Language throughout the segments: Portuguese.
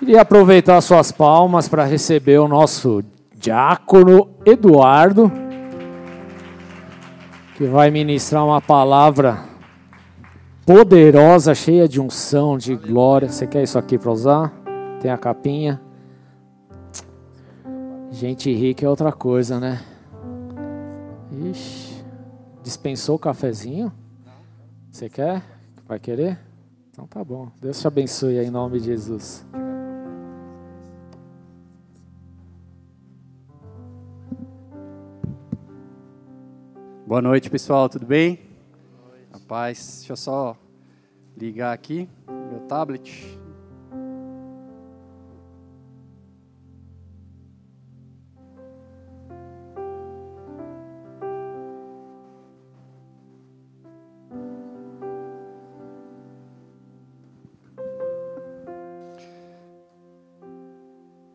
Queria aproveitar suas palmas para receber o nosso diácono Eduardo, que vai ministrar uma palavra poderosa, cheia de unção, de glória. Você quer isso aqui para usar? Tem a capinha. Gente rica é outra coisa, né? Ixi, dispensou o cafezinho? Você quer? Vai querer? Então tá bom. Deus te abençoe em nome de Jesus. Boa noite, pessoal, tudo bem? Rapaz, deixa eu só ligar aqui meu tablet.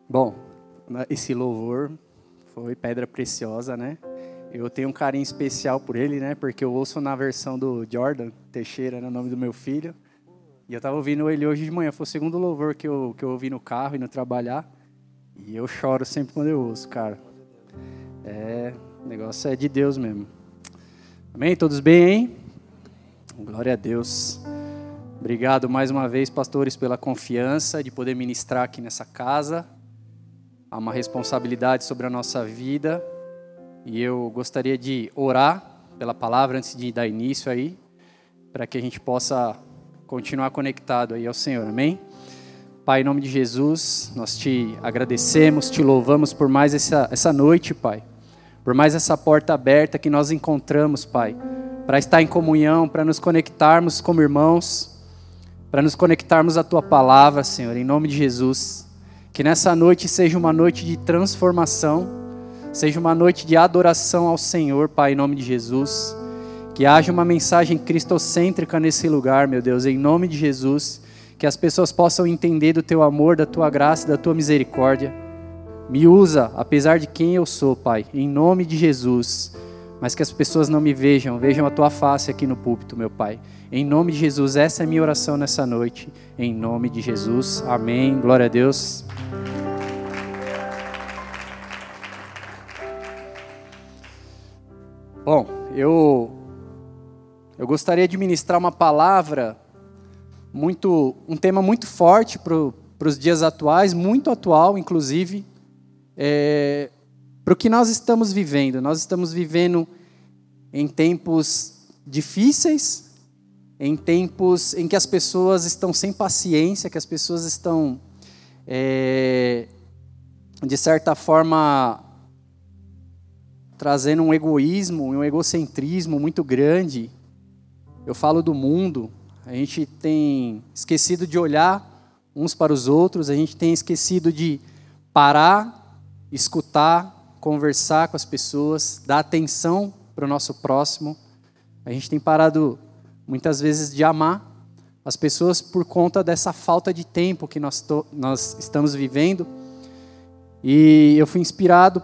Bom, esse louvor foi pedra preciosa, né? Eu tenho um carinho especial por ele, né? Porque eu ouço na versão do Jordan Teixeira, no né? nome do meu filho. E eu estava ouvindo ele hoje de manhã. Foi o segundo louvor que eu, que eu ouvi no carro e no trabalhar. E eu choro sempre quando eu ouço, cara. É, o negócio é de Deus mesmo. Amém? Todos bem, hein? Glória a Deus. Obrigado mais uma vez, pastores, pela confiança de poder ministrar aqui nessa casa. Há uma responsabilidade sobre a nossa vida e eu gostaria de orar pela palavra antes de dar início aí, para que a gente possa continuar conectado aí ao Senhor. Amém? Pai, em nome de Jesus, nós te agradecemos, te louvamos por mais essa, essa noite, Pai. Por mais essa porta aberta que nós encontramos, Pai, para estar em comunhão, para nos conectarmos como irmãos, para nos conectarmos à tua palavra, Senhor, em nome de Jesus. Que nessa noite seja uma noite de transformação Seja uma noite de adoração ao Senhor, Pai, em nome de Jesus. Que haja uma mensagem cristocêntrica nesse lugar, meu Deus, em nome de Jesus. Que as pessoas possam entender do teu amor, da tua graça, da tua misericórdia. Me usa, apesar de quem eu sou, Pai, em nome de Jesus. Mas que as pessoas não me vejam, vejam a tua face aqui no púlpito, meu Pai. Em nome de Jesus, essa é a minha oração nessa noite. Em nome de Jesus. Amém. Glória a Deus. Bom, eu eu gostaria de ministrar uma palavra muito um tema muito forte para os dias atuais, muito atual, inclusive, é, para o que nós estamos vivendo. Nós estamos vivendo em tempos difíceis, em tempos em que as pessoas estão sem paciência, que as pessoas estão, é, de certa forma, trazendo um egoísmo, um egocentrismo muito grande. Eu falo do mundo, a gente tem esquecido de olhar uns para os outros, a gente tem esquecido de parar, escutar, conversar com as pessoas, dar atenção para o nosso próximo. A gente tem parado muitas vezes de amar as pessoas por conta dessa falta de tempo que nós, nós estamos vivendo. E eu fui inspirado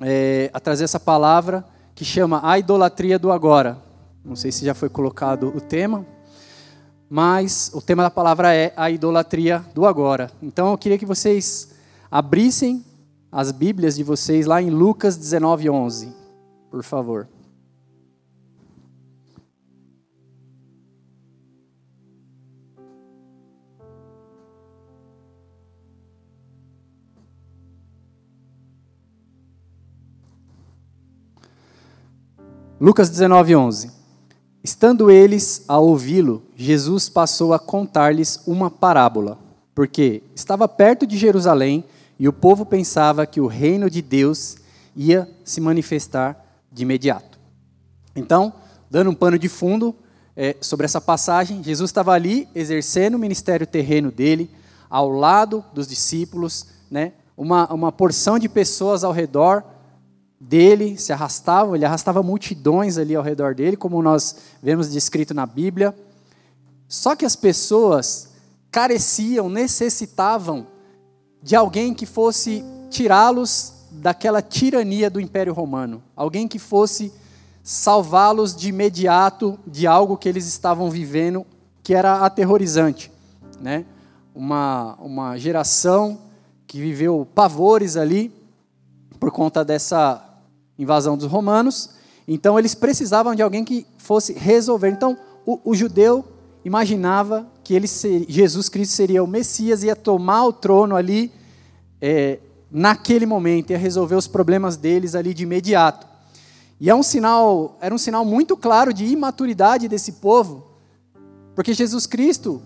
é, a trazer essa palavra que chama a idolatria do agora. Não sei se já foi colocado o tema, mas o tema da palavra é a idolatria do agora. Então eu queria que vocês abrissem as Bíblias de vocês lá em Lucas 19, 11, por favor. Lucas 19, 11. Estando eles a ouvi-lo, Jesus passou a contar-lhes uma parábola, porque estava perto de Jerusalém e o povo pensava que o reino de Deus ia se manifestar de imediato. Então, dando um pano de fundo é, sobre essa passagem, Jesus estava ali exercendo o ministério terreno dele, ao lado dos discípulos, né, uma, uma porção de pessoas ao redor dele se arrastavam, ele arrastava multidões ali ao redor dele, como nós vemos descrito na Bíblia. Só que as pessoas careciam, necessitavam de alguém que fosse tirá-los daquela tirania do Império Romano, alguém que fosse salvá-los de imediato de algo que eles estavam vivendo que era aterrorizante, né? uma, uma geração que viveu pavores ali por conta dessa invasão dos romanos. Então eles precisavam de alguém que fosse resolver. Então o, o judeu imaginava que ele Jesus Cristo seria o Messias, ia tomar o trono ali é, naquele momento, ia resolver os problemas deles ali de imediato. E é um sinal, era um sinal muito claro de imaturidade desse povo, porque Jesus Cristo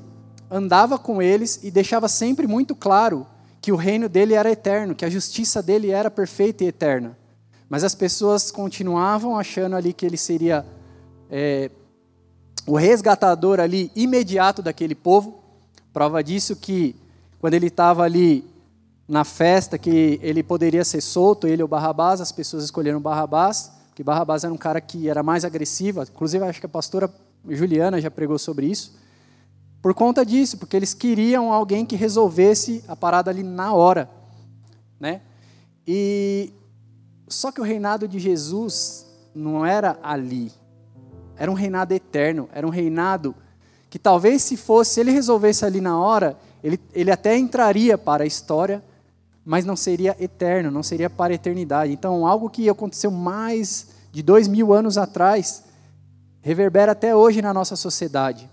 andava com eles e deixava sempre muito claro que o reino dele era eterno, que a justiça dele era perfeita e eterna. Mas as pessoas continuavam achando ali que ele seria é, o resgatador ali imediato daquele povo. Prova disso que quando ele estava ali na festa, que ele poderia ser solto, ele ou Barrabás, as pessoas escolheram Barrabás, que Barrabás era um cara que era mais agressivo. Inclusive, acho que a pastora Juliana já pregou sobre isso. Por conta disso, porque eles queriam alguém que resolvesse a parada ali na hora, né? E só que o reinado de Jesus não era ali. Era um reinado eterno, era um reinado que talvez se fosse, se ele resolvesse ali na hora, ele, ele até entraria para a história, mas não seria eterno, não seria para a eternidade. Então, algo que aconteceu mais de dois mil anos atrás, reverbera até hoje na nossa sociedade.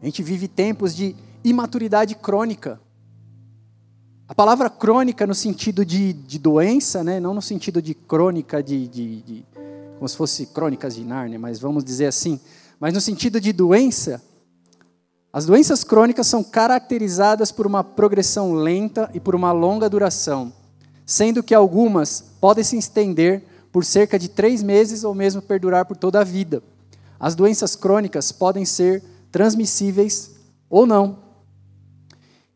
A gente vive tempos de imaturidade crônica. A palavra crônica no sentido de, de doença, né? não no sentido de crônica de, de, de, como se fosse crônicas de Nárnia, mas vamos dizer assim, mas no sentido de doença, as doenças crônicas são caracterizadas por uma progressão lenta e por uma longa duração, sendo que algumas podem se estender por cerca de três meses ou mesmo perdurar por toda a vida. As doenças crônicas podem ser transmissíveis ou não.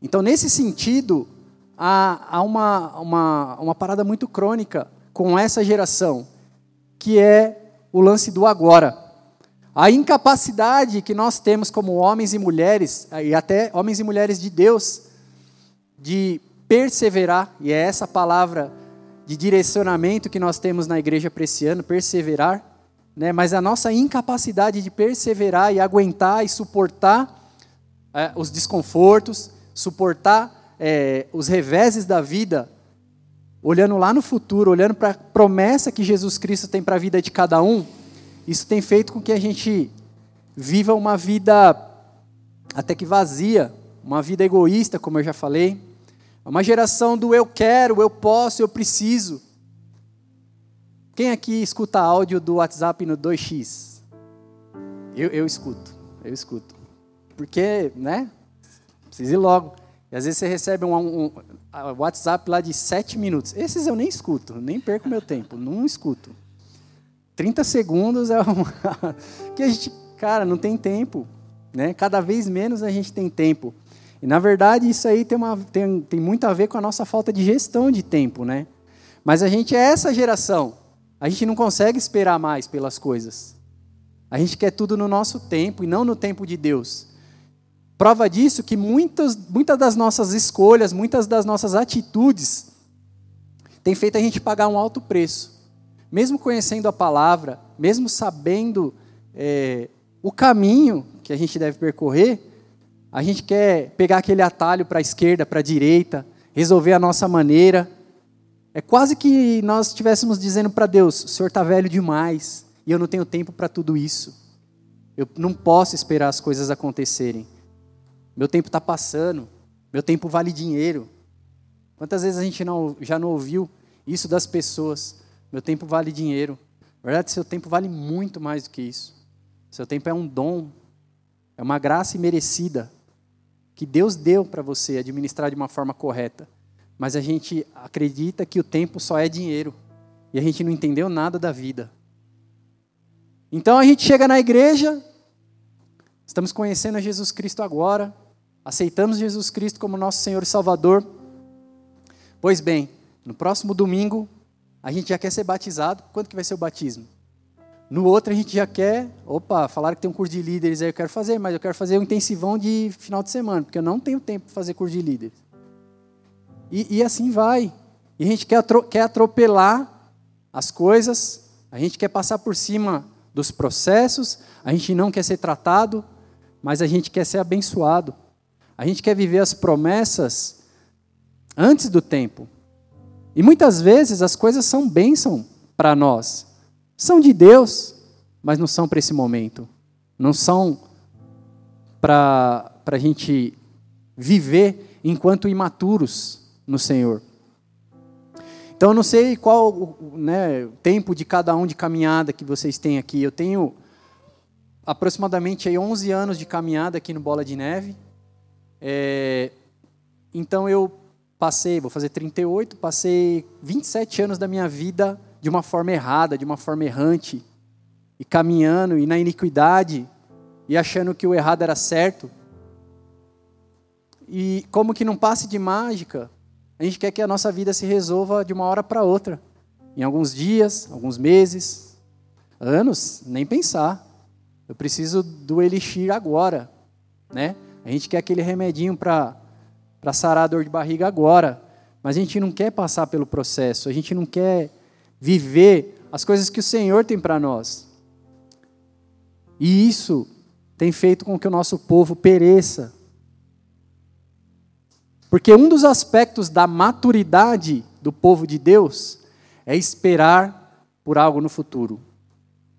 Então, nesse sentido, há, há uma, uma, uma parada muito crônica com essa geração, que é o lance do agora. A incapacidade que nós temos como homens e mulheres, e até homens e mulheres de Deus, de perseverar, e é essa palavra de direcionamento que nós temos na igreja para esse ano, perseverar, né? mas a nossa incapacidade de perseverar e aguentar e suportar é, os desconfortos, suportar é, os reveses da vida, olhando lá no futuro, olhando para a promessa que Jesus Cristo tem para a vida de cada um, isso tem feito com que a gente viva uma vida até que vazia, uma vida egoísta, como eu já falei, uma geração do eu quero, eu posso, eu preciso. Quem aqui escuta áudio do WhatsApp no 2x? Eu, eu escuto, eu escuto. Porque, né? Precisa ir logo. E às vezes você recebe um, um, um WhatsApp lá de 7 minutos. Esses eu nem escuto, nem perco meu tempo, não escuto. 30 segundos é uma. que a gente, cara, não tem tempo. Né? Cada vez menos a gente tem tempo. E na verdade isso aí tem, uma, tem, tem muito a ver com a nossa falta de gestão de tempo, né? Mas a gente é essa geração a gente não consegue esperar mais pelas coisas. A gente quer tudo no nosso tempo e não no tempo de Deus. Prova disso que muitas, muitas das nossas escolhas, muitas das nossas atitudes, tem feito a gente pagar um alto preço. Mesmo conhecendo a palavra, mesmo sabendo é, o caminho que a gente deve percorrer, a gente quer pegar aquele atalho para a esquerda, para a direita, resolver a nossa maneira, é quase que nós estivéssemos dizendo para Deus: o Senhor está velho demais e eu não tenho tempo para tudo isso. Eu não posso esperar as coisas acontecerem. Meu tempo está passando. Meu tempo vale dinheiro. Quantas vezes a gente não, já não ouviu isso das pessoas? Meu tempo vale dinheiro. Na verdade, seu tempo vale muito mais do que isso. Seu tempo é um dom, é uma graça imerecida que Deus deu para você administrar de uma forma correta. Mas a gente acredita que o tempo só é dinheiro. E a gente não entendeu nada da vida. Então a gente chega na igreja, estamos conhecendo a Jesus Cristo agora, aceitamos Jesus Cristo como nosso Senhor e Salvador. Pois bem, no próximo domingo a gente já quer ser batizado. Quando que vai ser o batismo? No outro a gente já quer, opa, falaram que tem um curso de líderes aí, eu quero fazer, mas eu quero fazer um intensivão de final de semana, porque eu não tenho tempo para fazer curso de líderes. E, e assim vai. E a gente quer, quer atropelar as coisas, a gente quer passar por cima dos processos, a gente não quer ser tratado, mas a gente quer ser abençoado. A gente quer viver as promessas antes do tempo. E muitas vezes as coisas são bênção para nós. São de Deus, mas não são para esse momento. Não são para a gente viver enquanto imaturos no Senhor. Então eu não sei qual né, o tempo de cada um de caminhada que vocês têm aqui. Eu tenho aproximadamente aí 11 anos de caminhada aqui no Bola de Neve. É, então eu passei, vou fazer 38, passei 27 anos da minha vida de uma forma errada, de uma forma errante, e caminhando e na iniquidade, e achando que o errado era certo. E como que não passe de mágica, a gente quer que a nossa vida se resolva de uma hora para outra. Em alguns dias, alguns meses, anos, nem pensar. Eu preciso do elixir agora, né? A gente quer aquele remedinho para sarar a dor de barriga agora, mas a gente não quer passar pelo processo, a gente não quer viver as coisas que o Senhor tem para nós. E isso tem feito com que o nosso povo pereça. Porque um dos aspectos da maturidade do povo de Deus é esperar por algo no futuro.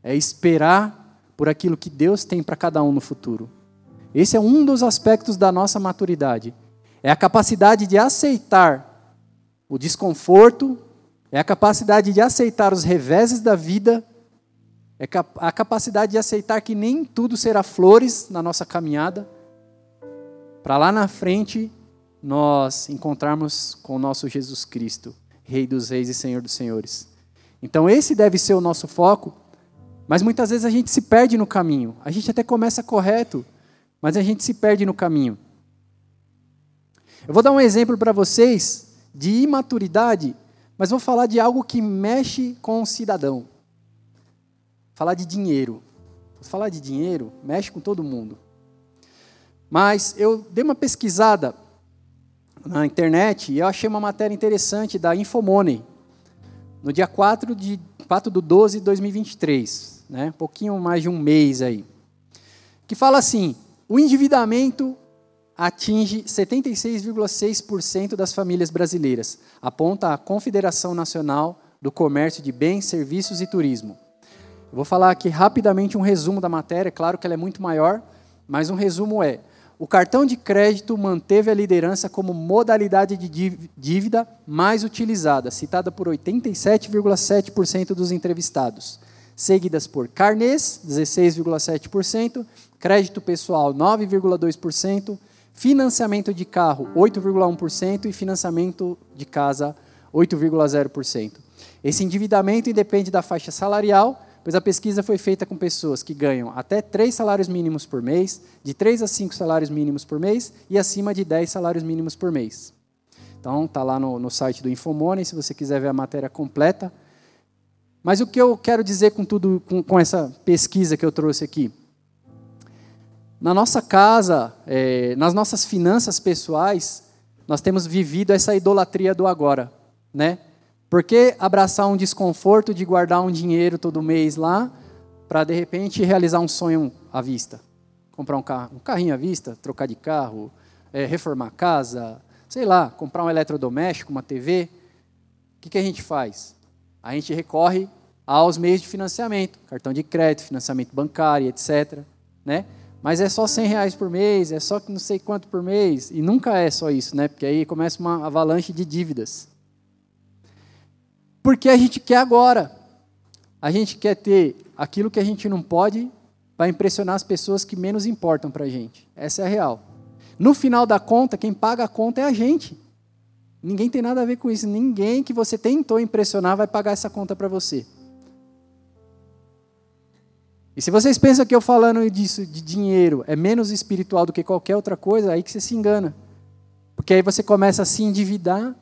É esperar por aquilo que Deus tem para cada um no futuro. Esse é um dos aspectos da nossa maturidade. É a capacidade de aceitar o desconforto, é a capacidade de aceitar os reveses da vida, é a capacidade de aceitar que nem tudo será flores na nossa caminhada, para lá na frente nós encontrarmos com o nosso Jesus Cristo, Rei dos Reis e Senhor dos Senhores. Então, esse deve ser o nosso foco, mas muitas vezes a gente se perde no caminho. A gente até começa correto, mas a gente se perde no caminho. Eu vou dar um exemplo para vocês de imaturidade, mas vou falar de algo que mexe com o cidadão. Falar de dinheiro. Falar de dinheiro mexe com todo mundo. Mas eu dei uma pesquisada na internet e eu achei uma matéria interessante da Infomoney, no dia 4 de 4 de 12 de 2023, né? um pouquinho mais de um mês aí, que fala assim, o endividamento atinge 76,6% das famílias brasileiras, aponta a Confederação Nacional do Comércio de Bens, Serviços e Turismo. Vou falar aqui rapidamente um resumo da matéria, claro que ela é muito maior, mas um resumo é: o cartão de crédito manteve a liderança como modalidade de dívida mais utilizada, citada por 87,7% dos entrevistados, seguidas por carnês, 16,7%, crédito pessoal, 9,2%, financiamento de carro 8,1% e financiamento de casa 8,0%. Esse endividamento independe da faixa salarial, pois a pesquisa foi feita com pessoas que ganham até 3 salários mínimos por mês, de 3 a 5 salários mínimos por mês e acima de 10 salários mínimos por mês. Então, está lá no, no site do Infomoney, se você quiser ver a matéria completa. Mas o que eu quero dizer com tudo, com, com essa pesquisa que eu trouxe aqui? Na nossa casa, é, nas nossas finanças pessoais, nós temos vivido essa idolatria do agora, né? Por que abraçar um desconforto de guardar um dinheiro todo mês lá para de repente realizar um sonho à vista? Comprar um, carro, um carrinho à vista, trocar de carro, é, reformar a casa, sei lá, comprar um eletrodoméstico, uma TV. O que, que a gente faz? A gente recorre aos meios de financiamento, cartão de crédito, financiamento bancário, etc. Né? Mas é só 100 reais por mês, é só não sei quanto por mês, e nunca é só isso, né? Porque aí começa uma avalanche de dívidas. Porque a gente quer agora. A gente quer ter aquilo que a gente não pode para impressionar as pessoas que menos importam para a gente. Essa é a real. No final da conta, quem paga a conta é a gente. Ninguém tem nada a ver com isso. Ninguém que você tentou impressionar vai pagar essa conta para você. E se vocês pensam que eu falando disso, de dinheiro, é menos espiritual do que qualquer outra coisa, aí que você se engana. Porque aí você começa a se endividar,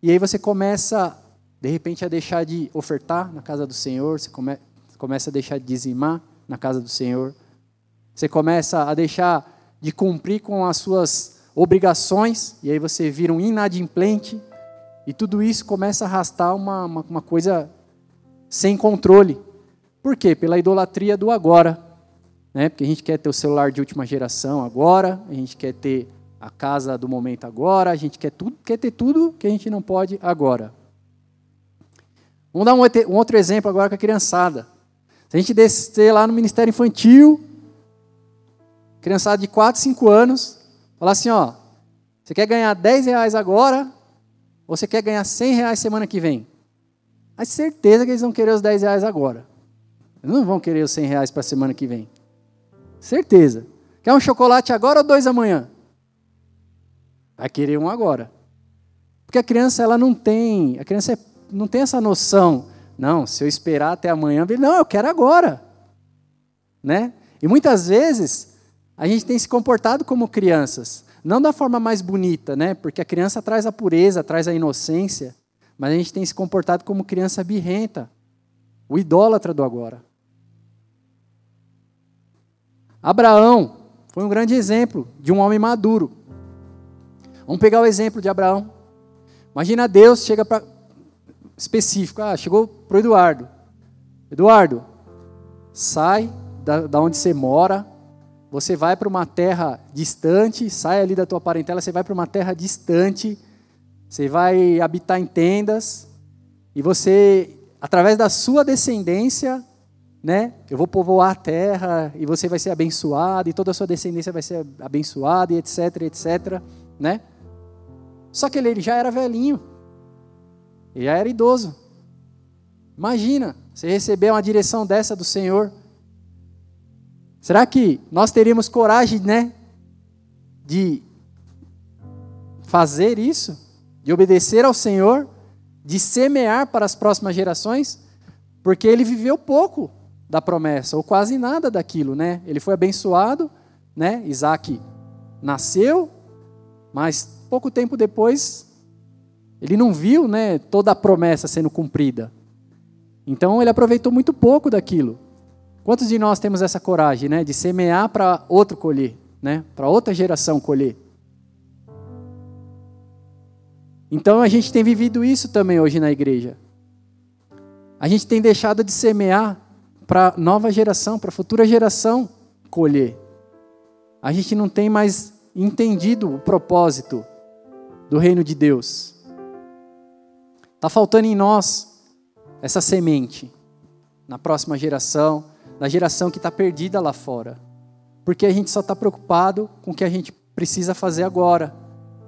e aí você começa, de repente, a deixar de ofertar na casa do Senhor, você come, começa a deixar de dizimar na casa do Senhor, você começa a deixar de cumprir com as suas obrigações, e aí você vira um inadimplente, e tudo isso começa a arrastar uma, uma, uma coisa sem controle. Por quê? Pela idolatria do agora. né? Porque a gente quer ter o celular de última geração agora, a gente quer ter a casa do momento agora, a gente quer tudo, quer ter tudo que a gente não pode agora. Vamos dar um, outro exemplo agora com a criançada. Se a gente descer lá no Ministério Infantil, criançada de 4, 5 anos, falar assim, ó, você quer ganhar 10 reais agora, ou você quer ganhar 100 reais semana que vem? A certeza que eles vão querer os 10 reais agora. Eles não vão querer os 100 reais para a semana que vem. Certeza. Quer um chocolate agora ou dois amanhã? Vai querer um agora. Porque a criança ela não tem, a criança é, não tem essa noção. Não, se eu esperar até amanhã, não, eu quero agora. Né? E muitas vezes a gente tem se comportado como crianças, não da forma mais bonita, né? Porque a criança traz a pureza, traz a inocência, mas a gente tem se comportado como criança birrenta, o idólatra do agora. Abraão foi um grande exemplo de um homem maduro. Vamos pegar o exemplo de Abraão. Imagina Deus chega para específico, ah, chegou para o Eduardo. Eduardo, sai da, da onde você mora, você vai para uma terra distante, sai ali da tua parentela, você vai para uma terra distante, você vai habitar em tendas, e você, através da sua descendência, né? Eu vou povoar a terra e você vai ser abençoado e toda a sua descendência vai ser abençoada e etc, etc, né? Só que ele, já era velhinho. Ele já era idoso. Imagina, você receber uma direção dessa do Senhor. Será que nós teríamos coragem, né, de fazer isso, de obedecer ao Senhor, de semear para as próximas gerações? Porque ele viveu pouco da promessa, ou quase nada daquilo, né? Ele foi abençoado, né? Isaac nasceu, mas pouco tempo depois ele não viu, né, toda a promessa sendo cumprida. Então ele aproveitou muito pouco daquilo. Quantos de nós temos essa coragem, né, de semear para outro colher, né, para outra geração colher? Então a gente tem vivido isso também hoje na igreja. A gente tem deixado de semear para nova geração, para futura geração colher. A gente não tem mais entendido o propósito do reino de Deus. Está faltando em nós essa semente na próxima geração, na geração que está perdida lá fora. Porque a gente só está preocupado com o que a gente precisa fazer agora.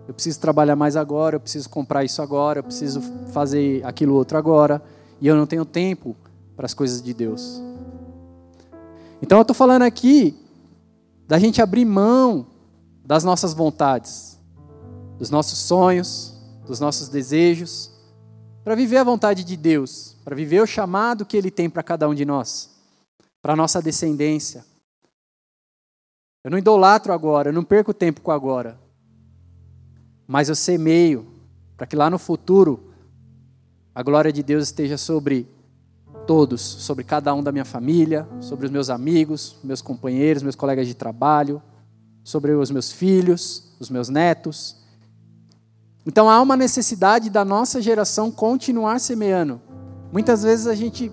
Eu preciso trabalhar mais agora, eu preciso comprar isso agora, eu preciso fazer aquilo outro agora. E eu não tenho tempo para as coisas de Deus. Então eu estou falando aqui da gente abrir mão das nossas vontades, dos nossos sonhos, dos nossos desejos, para viver a vontade de Deus, para viver o chamado que Ele tem para cada um de nós, para a nossa descendência. Eu não idolatro agora, eu não perco tempo com agora, mas eu semeio para que lá no futuro a glória de Deus esteja sobre todos, sobre cada um da minha família, sobre os meus amigos, meus companheiros, meus colegas de trabalho, sobre os meus filhos, os meus netos. Então há uma necessidade da nossa geração continuar semeando. Muitas vezes a gente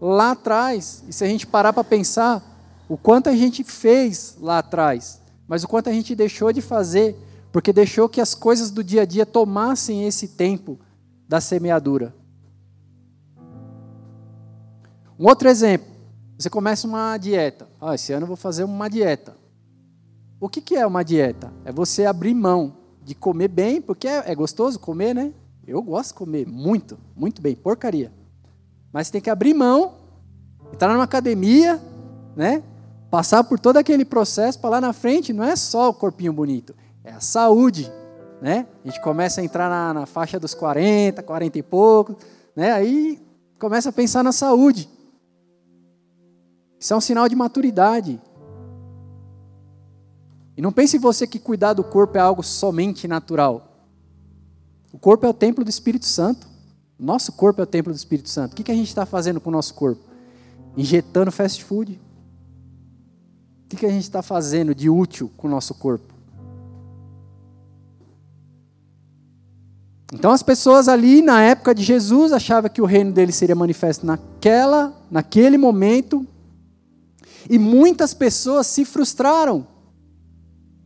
lá atrás, e se a gente parar para pensar, o quanto a gente fez lá atrás, mas o quanto a gente deixou de fazer, porque deixou que as coisas do dia a dia tomassem esse tempo da semeadura. Um outro exemplo, você começa uma dieta. Ah, esse ano eu vou fazer uma dieta. O que, que é uma dieta? É você abrir mão de comer bem, porque é, é gostoso comer, né? Eu gosto de comer muito, muito bem, porcaria. Mas tem que abrir mão, entrar numa academia, né? Passar por todo aquele processo para lá na frente, não é só o corpinho bonito, é a saúde, né? A gente começa a entrar na, na faixa dos 40, 40 e pouco, né? Aí começa a pensar na saúde. Isso é um sinal de maturidade. E não pense você que cuidar do corpo é algo somente natural. O corpo é o templo do Espírito Santo. Nosso corpo é o templo do Espírito Santo. O que a gente está fazendo com o nosso corpo? Injetando fast food. O que a gente está fazendo de útil com o nosso corpo? Então as pessoas ali na época de Jesus achavam que o reino dele seria manifesto naquela, naquele momento, E muitas pessoas se frustraram,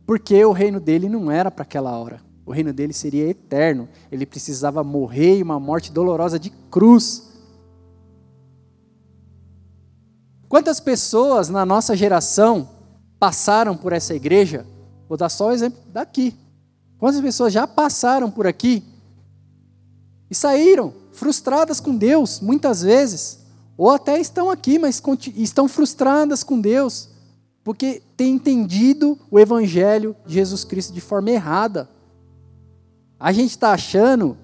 porque o reino dele não era para aquela hora. O reino dele seria eterno. Ele precisava morrer em uma morte dolorosa de cruz. Quantas pessoas na nossa geração passaram por essa igreja? Vou dar só o exemplo daqui. Quantas pessoas já passaram por aqui e saíram frustradas com Deus, muitas vezes, ou até estão aqui, mas estão frustradas com Deus, porque têm entendido o Evangelho de Jesus Cristo de forma errada. A gente está achando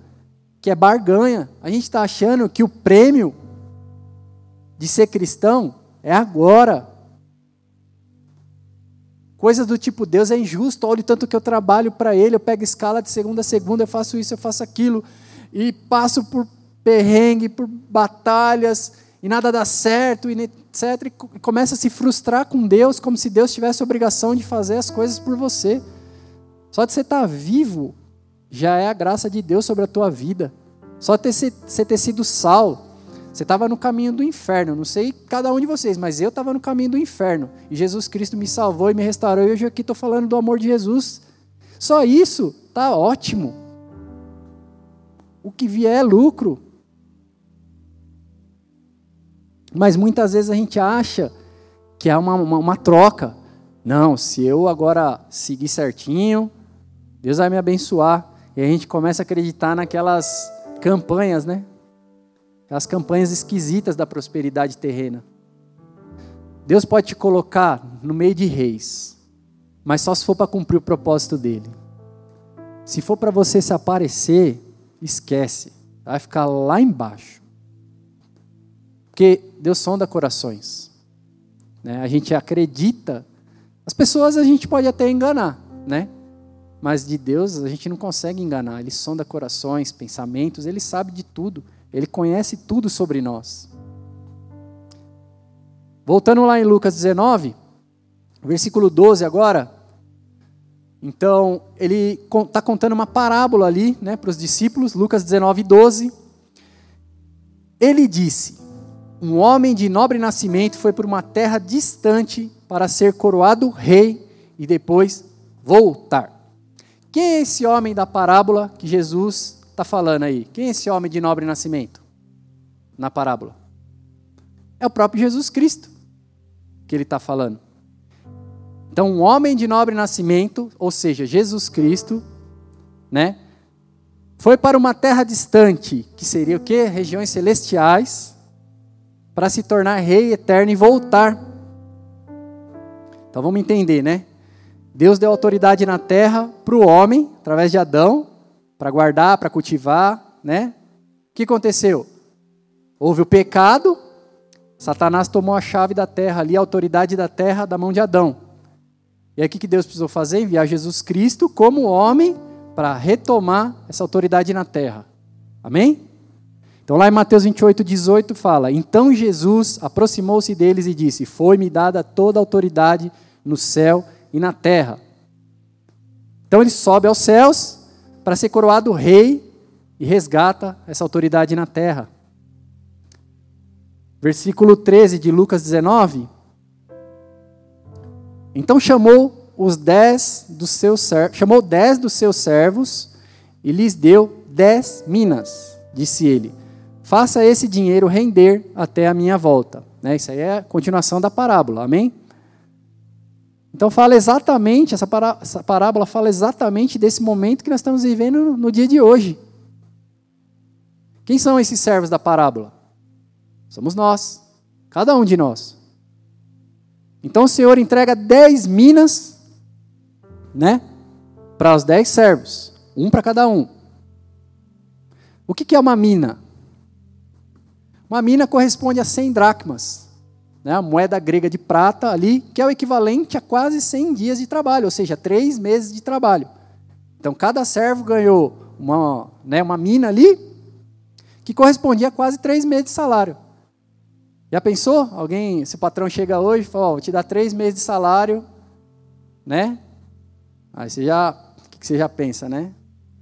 que é barganha, a gente está achando que o prêmio de ser cristão é agora. Coisas do tipo, Deus é injusto, olha o tanto que eu trabalho para Ele, eu pego escala de segunda a segunda, eu faço isso, eu faço aquilo, e passo por perrengue, por batalhas, e nada dá certo, e etc. E começa a se frustrar com Deus, como se Deus tivesse a obrigação de fazer as coisas por você. Só de você estar tá vivo já é a graça de Deus sobre a tua vida. Só de você ter sido sal, você estava no caminho do inferno. Não sei cada um de vocês, mas eu estava no caminho do inferno. E Jesus Cristo me salvou e me restaurou. E hoje aqui estou falando do amor de Jesus. Só isso tá ótimo. O que vier é lucro. Mas muitas vezes a gente acha que é uma, uma, uma troca. Não, se eu agora seguir certinho, Deus vai me abençoar. E a gente começa a acreditar naquelas campanhas, né? as campanhas esquisitas da prosperidade terrena. Deus pode te colocar no meio de reis, mas só se for para cumprir o propósito dele. Se for para você se aparecer, esquece, vai ficar lá embaixo. Porque Deus sonda corações. Né? A gente acredita, as pessoas a gente pode até enganar, né? Mas de Deus a gente não consegue enganar. Ele sonda corações, pensamentos, ele sabe de tudo. Ele conhece tudo sobre nós. Voltando lá em Lucas 19, versículo 12 agora. Então, ele está contando uma parábola ali né, para os discípulos, Lucas 19, 12. Ele disse: Um homem de nobre nascimento foi para uma terra distante para ser coroado rei e depois voltar. Quem é esse homem da parábola que Jesus está falando aí? Quem é esse homem de nobre nascimento? Na parábola. É o próprio Jesus Cristo que ele está falando. Então, um homem de nobre nascimento, ou seja, Jesus Cristo, né? Foi para uma terra distante, que seria o quê? Regiões celestiais, para se tornar rei eterno e voltar. Então vamos entender, né? Deus deu autoridade na terra para o homem, através de Adão, para guardar, para cultivar, né? O que aconteceu? Houve o pecado, Satanás tomou a chave da terra ali, a autoridade da terra da mão de Adão. E aí o que Deus precisou fazer? Enviar Jesus Cristo como homem para retomar essa autoridade na terra. Amém? Então lá em Mateus 28, 18 fala: Então Jesus aproximou-se deles e disse: Foi-me dada toda a autoridade no céu e na terra. Então ele sobe aos céus para ser coroado rei e resgata essa autoridade na terra. Versículo 13 de Lucas 19. Então chamou os dez dos seus chamou dez dos seus servos e lhes deu dez minas. Disse ele: Faça esse dinheiro render até a minha volta. Né? Isso aí é a continuação da parábola, amém? Então fala exatamente, essa, parábola fala exatamente desse momento que nós estamos vivendo no dia de hoje. Quem são esses servos da parábola? Somos nós, cada um de nós. Então o Senhor entrega dez minas, né, para os dez servos, um para cada um. O que, que é uma mina? Uma mina corresponde a 100 dracmas né, a moeda grega de prata ali, que é o equivalente a quase 100 dias de trabalho, ou seja, três meses de trabalho. Então, cada servo ganhou uma, né, uma mina ali, que correspondia a quase três meses de salário. Já pensou? Alguém, se o patrão chega hoje e fala, oh, vou te dar três meses de salário, né? Aí você já, o que você já pensa, né?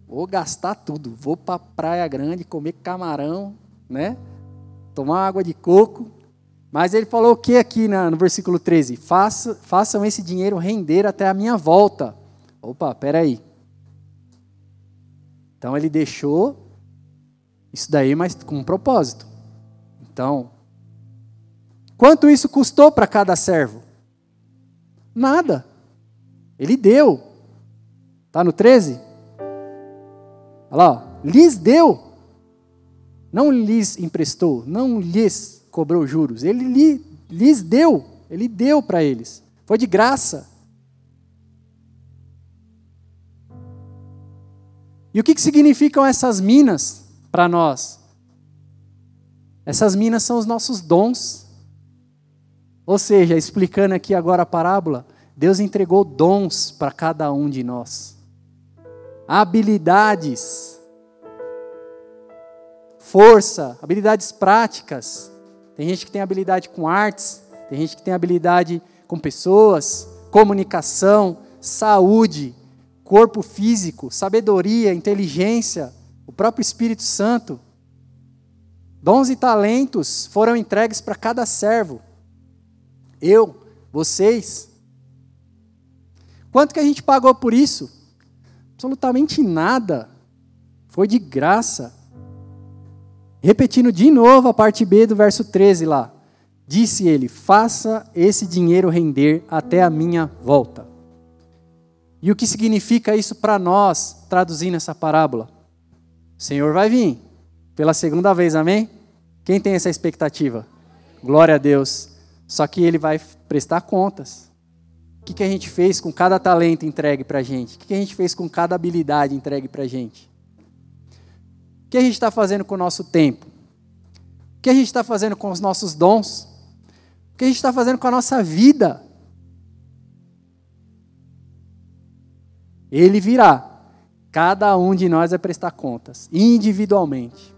Vou gastar tudo, vou para Praia Grande comer camarão, né? Tomar água de coco, Mas ele falou o que aqui no versículo 13? Faça, façam esse dinheiro render até a minha volta. Opa, peraí. Então ele deixou isso daí, mas com um propósito. Então, quanto isso custou para cada servo? Nada. Ele deu. Está no 13? Olha lá, ó. lhes deu. Não lhes emprestou, não lhes cobrou juros. Ele lhe, lhes deu. Ele deu para eles. Foi de graça. E o que, que significam essas minas para nós? Essas minas são os nossos dons. Ou seja, explicando aqui agora a parábola, Deus entregou dons para cada um de nós. Habilidades. Força, habilidades práticas. Tem gente que tem habilidade com artes, tem gente que tem habilidade com pessoas, comunicação, saúde, corpo físico, sabedoria, inteligência, o próprio Espírito Santo. Dons e talentos foram entregues para cada servo. Eu, vocês. Quanto que a gente pagou por isso? Absolutamente nada. Foi de graça. Repetindo de novo a parte B do verso 13 lá. Disse ele: Faça esse dinheiro render até a minha volta. E o que significa isso para nós, traduzindo essa parábola? O Senhor vai vir pela segunda vez, amém? Quem tem essa expectativa? Glória a Deus. Só que ele vai prestar contas. O que, que a gente fez com cada talento entregue para a gente? O que, que a gente fez com cada habilidade entregue para a gente? Que a gente está fazendo com o nosso tempo? O que a gente está fazendo com os nossos dons? O que a gente está fazendo com a nossa vida? Ele virá. Cada um de nós vai prestar contas, individualmente.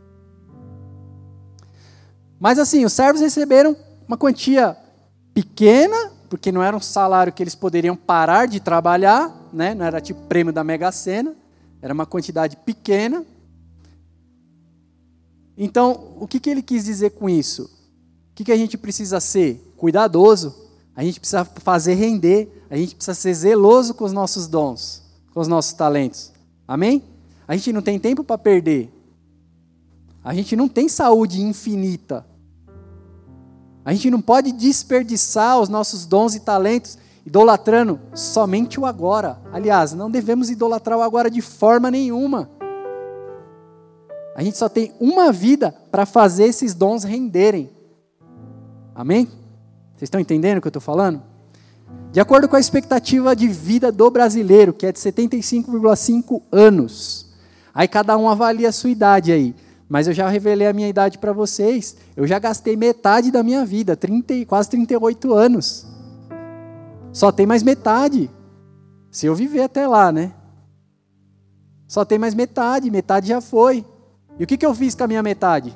Mas assim, os servos receberam uma quantia pequena, porque não era um salário que eles poderiam parar de trabalhar, né? não era tipo prêmio da Mega Sena, era uma quantidade pequena. Então, o que, que ele quis dizer com isso? O que, que a gente precisa ser? Cuidadoso, a gente precisa fazer render, a gente precisa ser zeloso com os nossos dons com os nossos talentos. Amém? A gente não tem tempo para perder. A gente não tem saúde infinita. A gente não pode desperdiçar os nossos dons e talentos idolatrando somente o agora. Aliás, não devemos idolatrar o agora de forma nenhuma. A gente só tem uma vida para fazer esses dons renderem. Amém? Vocês estão entendendo o que eu estou falando? De acordo com a expectativa de vida do brasileiro, que é de 75,5 anos. Aí cada um avalia a sua idade aí. Mas eu já revelei a minha idade para vocês. Eu já gastei metade da minha vida, 30, quase 38 anos. Só tem mais metade. Se eu viver até lá, né? Só tem mais metade, metade já foi. E o que, que eu fiz com a minha metade?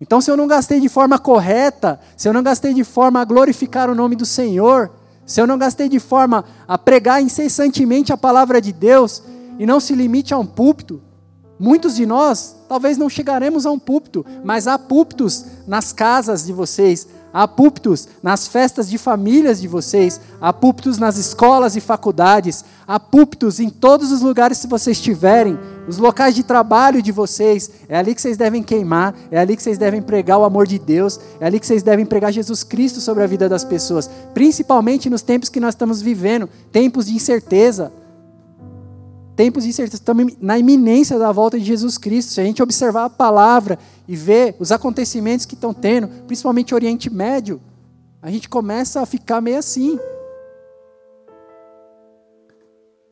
Então, se eu não gastei de forma correta, se eu não gastei de forma a glorificar o nome do Senhor, se eu não gastei de forma a pregar incessantemente a palavra de Deus e não se limite a um púlpito, muitos de nós talvez não chegaremos a um púlpito, mas há púlpitos nas casas de vocês, há púlpitos nas festas de famílias de vocês, há púlpitos nas escolas e faculdades, há púlpitos em todos os lugares que vocês estiverem, os locais de trabalho de vocês, é ali que vocês devem queimar, é ali que vocês devem pregar o amor de Deus, é ali que vocês devem pregar Jesus Cristo sobre a vida das pessoas, principalmente nos tempos que nós estamos vivendo, tempos de incerteza. Tempos de incerteza, estamos na iminência da volta de Jesus Cristo. Se a gente observar a palavra e ver os acontecimentos que estão tendo, principalmente Oriente Médio, a gente começa a ficar meio assim.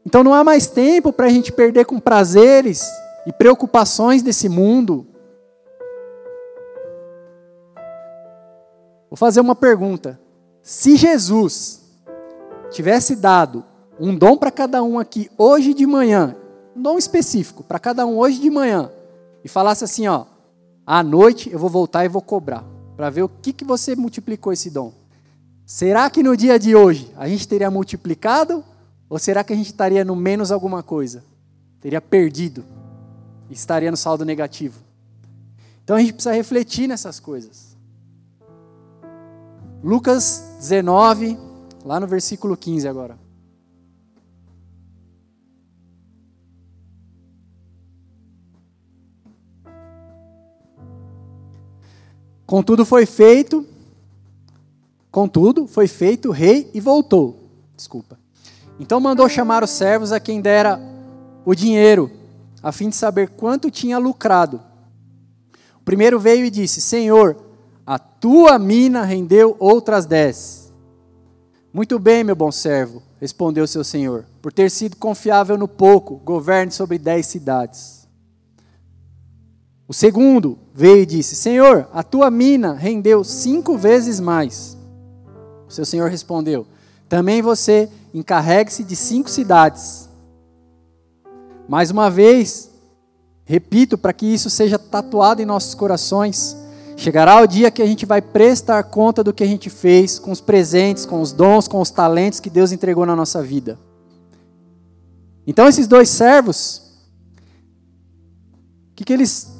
Então não há mais tempo para a gente perder com prazeres e preocupações desse mundo. Vou fazer uma pergunta. Se Jesus tivesse dado um dom para cada um aqui hoje de manhã, um dom específico para cada um hoje de manhã, e falasse assim, ó, à noite eu vou voltar e vou cobrar, para ver o que, que você multiplicou esse dom. Será que no dia de hoje a gente teria multiplicado ou será que a gente estaria no menos alguma coisa? Teria perdido. Estaria no saldo negativo. Então a gente precisa refletir nessas coisas. Lucas 19, lá no versículo 15 agora. Contudo foi feito, contudo foi feito rei e voltou. Desculpa. Então mandou chamar os servos a quem dera o dinheiro, a fim de saber quanto tinha lucrado. O primeiro veio e disse: Senhor, a tua mina rendeu outras dez. Muito bem, meu bom servo, respondeu seu senhor, por ter sido confiável no pouco, governe sobre dez cidades. O segundo veio e disse: Senhor, a tua mina rendeu cinco vezes mais. O seu senhor respondeu: Também você encarregue-se de cinco cidades. Mais uma vez, repito, para que isso seja tatuado em nossos corações, chegará o dia que a gente vai prestar conta do que a gente fez com os presentes, com os dons, com os talentos que Deus entregou na nossa vida. Então, esses dois servos, o que, que eles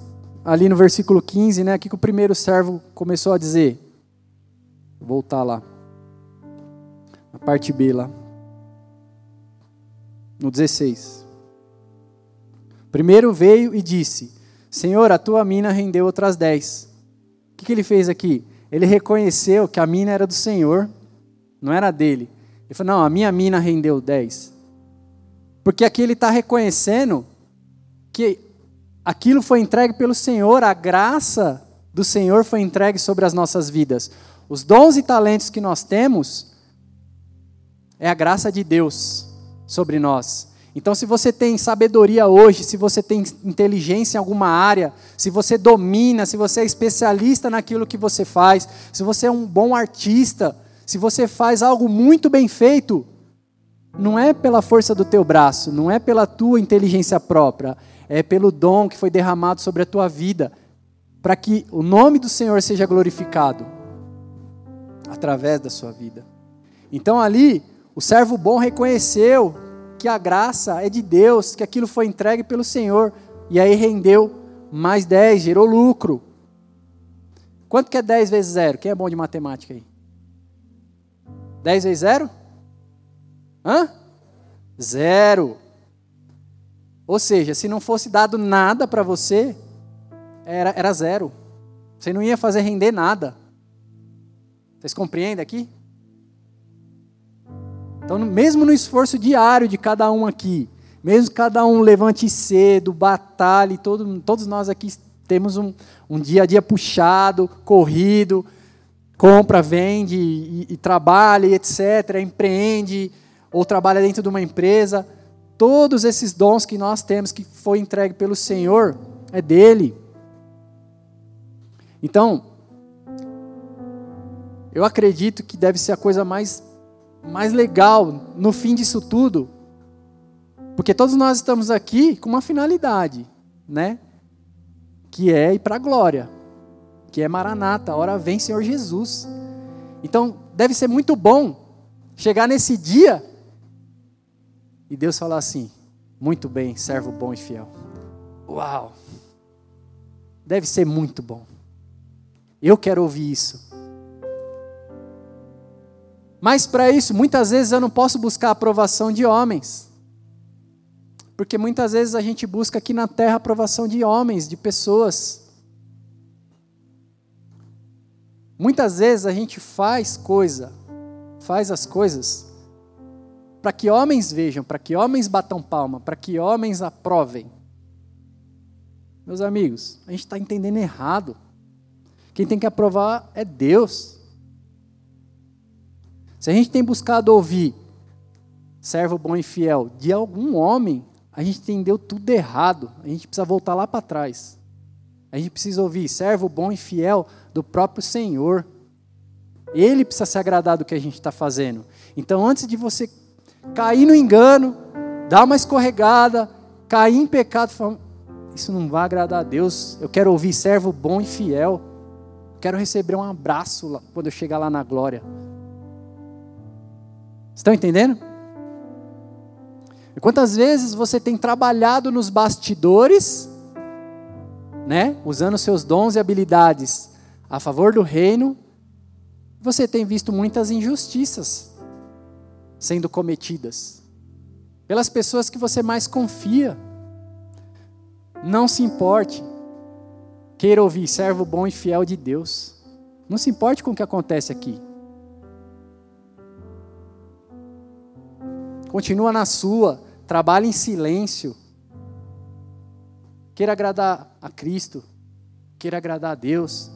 ali no versículo 15, né? O que, que o primeiro servo começou a dizer? Vou voltar lá. Na parte B lá. No 16. Primeiro veio e disse: Senhor, a tua mina rendeu outras dez. O que, que ele fez aqui? Ele reconheceu que a mina era do Senhor, não era dele. Ele falou: Não, a minha mina rendeu dez. Porque aqui ele está reconhecendo que aquilo foi entregue pelo Senhor, a graça do Senhor foi entregue sobre as nossas vidas. Os dons e talentos que nós temos é a graça de Deus sobre nós. Então, se você tem sabedoria hoje, se você tem inteligência em alguma área, se você domina, se você é especialista naquilo que você faz, se você é um bom artista, se você faz algo muito bem feito, não é pela força do teu braço, não é pela tua inteligência própria, é pelo dom que foi derramado sobre a tua vida, para que o nome do Senhor seja glorificado através da sua vida. Então ali, o servo bom reconheceu que a graça é de Deus, que aquilo foi entregue pelo Senhor, e aí rendeu mais 10, gerou lucro. Quanto que é 10 vezes 0? Quem é bom de matemática aí? 10 vezes 0? Hã? Zero. Ou seja, se não fosse dado nada para você, era, era zero. Você não ia fazer render nada. Vocês compreendem aqui? Então, mesmo no esforço diário de cada um aqui, mesmo cada um levante cedo, batalhe, todo, todos nós aqui temos um, um dia a dia puxado, corrido, compra, vende e, e trabalha, etc., empreende, ou trabalha dentro de uma empresa todos esses dons que nós temos, que foi entregue pelo Senhor, é dele. Então, eu acredito que deve ser a coisa mais, mais legal no fim disso tudo, porque todos nós estamos aqui com uma finalidade, né? Que é ir para a glória, que é Maranata, hora vem Senhor Jesus. Então, deve ser muito bom chegar nesse dia e Deus fala assim: muito bem, servo bom e fiel. Uau! Deve ser muito bom. Eu quero ouvir isso. Mas para isso, muitas vezes eu não posso buscar a aprovação de homens. Porque muitas vezes a gente busca aqui na terra a aprovação de homens, de pessoas. Muitas vezes a gente faz coisa, faz as coisas para que homens vejam, para que homens batam palma, para que homens aprovem. Meus amigos, a gente está entendendo errado. Quem tem que aprovar é Deus. Se a gente tem buscado ouvir servo bom e fiel de algum homem, a gente entendeu tudo errado. A gente precisa voltar lá para trás. A gente precisa ouvir servo bom e fiel do próprio Senhor. Ele precisa se agradar do que a gente está fazendo. Então, antes de você cair no engano, dar uma escorregada, cair em pecado, falando, isso não vai agradar a Deus. Eu quero ouvir servo bom e fiel. Quero receber um abraço quando eu chegar lá na glória. Estão entendendo? E quantas vezes você tem trabalhado nos bastidores, né, usando seus dons e habilidades a favor do reino, você tem visto muitas injustiças sendo cometidas pelas pessoas que você mais confia. Não se importe. Queira ouvir, servo bom e fiel de Deus. Não se importe com o que acontece aqui. Continua na sua, trabalhe em silêncio. Queira agradar a Cristo, queira agradar a Deus.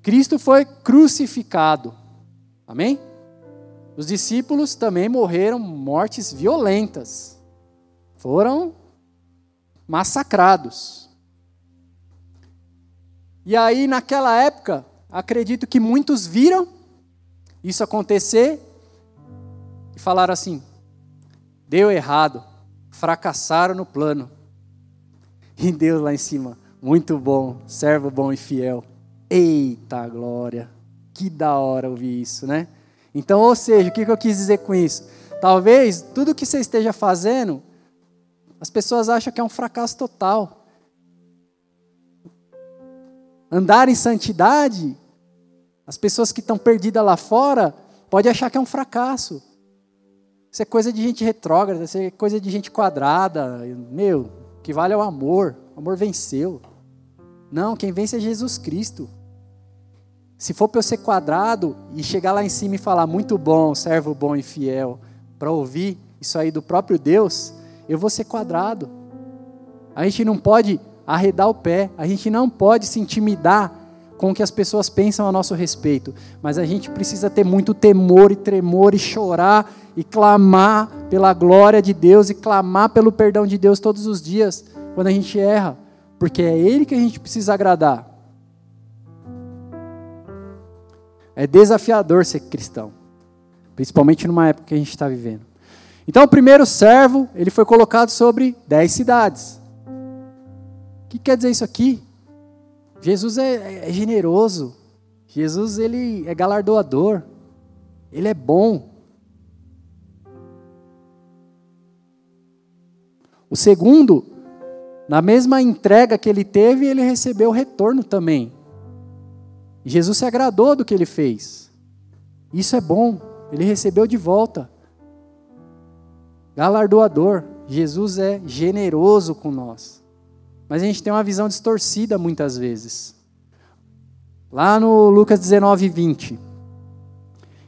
Cristo foi crucificado. Amém? Os discípulos também morreram mortes violentas. Foram massacrados. E aí, naquela época, acredito que muitos viram isso acontecer e falaram assim: deu errado, fracassaram no plano. E Deus lá em cima, muito bom, servo bom e fiel. Eita glória, que da hora ouvir isso, né? Então, ou seja, o que eu quis dizer com isso? Talvez tudo que você esteja fazendo, as pessoas acham que é um fracasso total. Andar em santidade, as pessoas que estão perdidas lá fora, pode achar que é um fracasso. Isso é coisa de gente retrógrada, isso é coisa de gente quadrada. Meu, o que vale é o amor. O amor venceu. Não, quem vence é Jesus Cristo. Se for para eu ser quadrado e chegar lá em cima e falar muito bom, servo bom e fiel, para ouvir isso aí do próprio Deus, eu vou ser quadrado. A gente não pode arredar o pé, a gente não pode se intimidar com o que as pessoas pensam a nosso respeito, mas a gente precisa ter muito temor e tremor e chorar e clamar pela glória de Deus e clamar pelo perdão de Deus todos os dias quando a gente erra, porque é Ele que a gente precisa agradar. É desafiador ser cristão, principalmente numa época que a gente está vivendo. Então, o primeiro servo, ele foi colocado sobre dez cidades. O que quer dizer isso aqui? Jesus é, é generoso. Jesus ele é galardoador. Ele é bom. O segundo, na mesma entrega que ele teve, ele recebeu retorno também. Jesus se agradou do que ele fez. Isso é bom. Ele recebeu de volta. Galardoador. Jesus é generoso com nós. Mas a gente tem uma visão distorcida muitas vezes. Lá no Lucas 19, 20.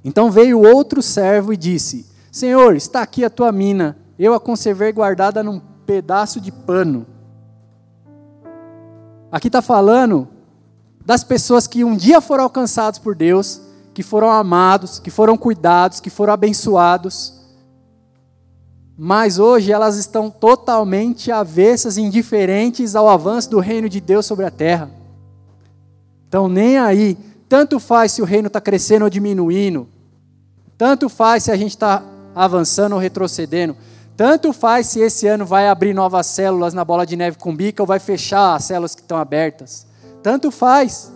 Então veio outro servo e disse: Senhor, está aqui a tua mina. Eu a conservei guardada num pedaço de pano. Aqui está falando das pessoas que um dia foram alcançados por Deus, que foram amados, que foram cuidados, que foram abençoados, mas hoje elas estão totalmente avessas, indiferentes ao avanço do reino de Deus sobre a terra. Então, nem aí, tanto faz se o reino está crescendo ou diminuindo, tanto faz se a gente está avançando ou retrocedendo, tanto faz se esse ano vai abrir novas células na bola de neve com bica ou vai fechar as células que estão abertas. Tanto faz.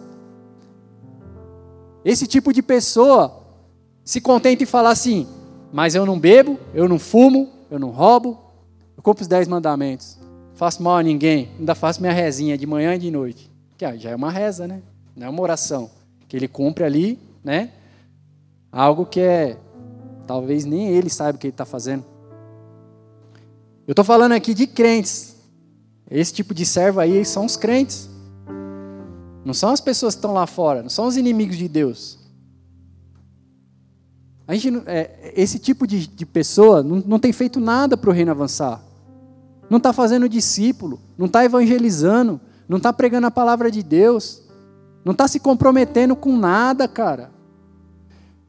Esse tipo de pessoa se contenta em falar assim: mas eu não bebo, eu não fumo, eu não roubo, eu cumpro os dez mandamentos, faço mal a ninguém, ainda faço minha rezinha de manhã e de noite. Que já é uma reza, né? Não é uma oração. Que ele cumpre ali, né? Algo que é. Talvez nem ele saiba o que ele está fazendo. Eu estou falando aqui de crentes. Esse tipo de servo aí são os crentes. Não são as pessoas que estão lá fora, não são os inimigos de Deus. A gente, é, esse tipo de, de pessoa não, não tem feito nada para o reino avançar. Não está fazendo discípulo, não está evangelizando, não está pregando a palavra de Deus, não está se comprometendo com nada, cara.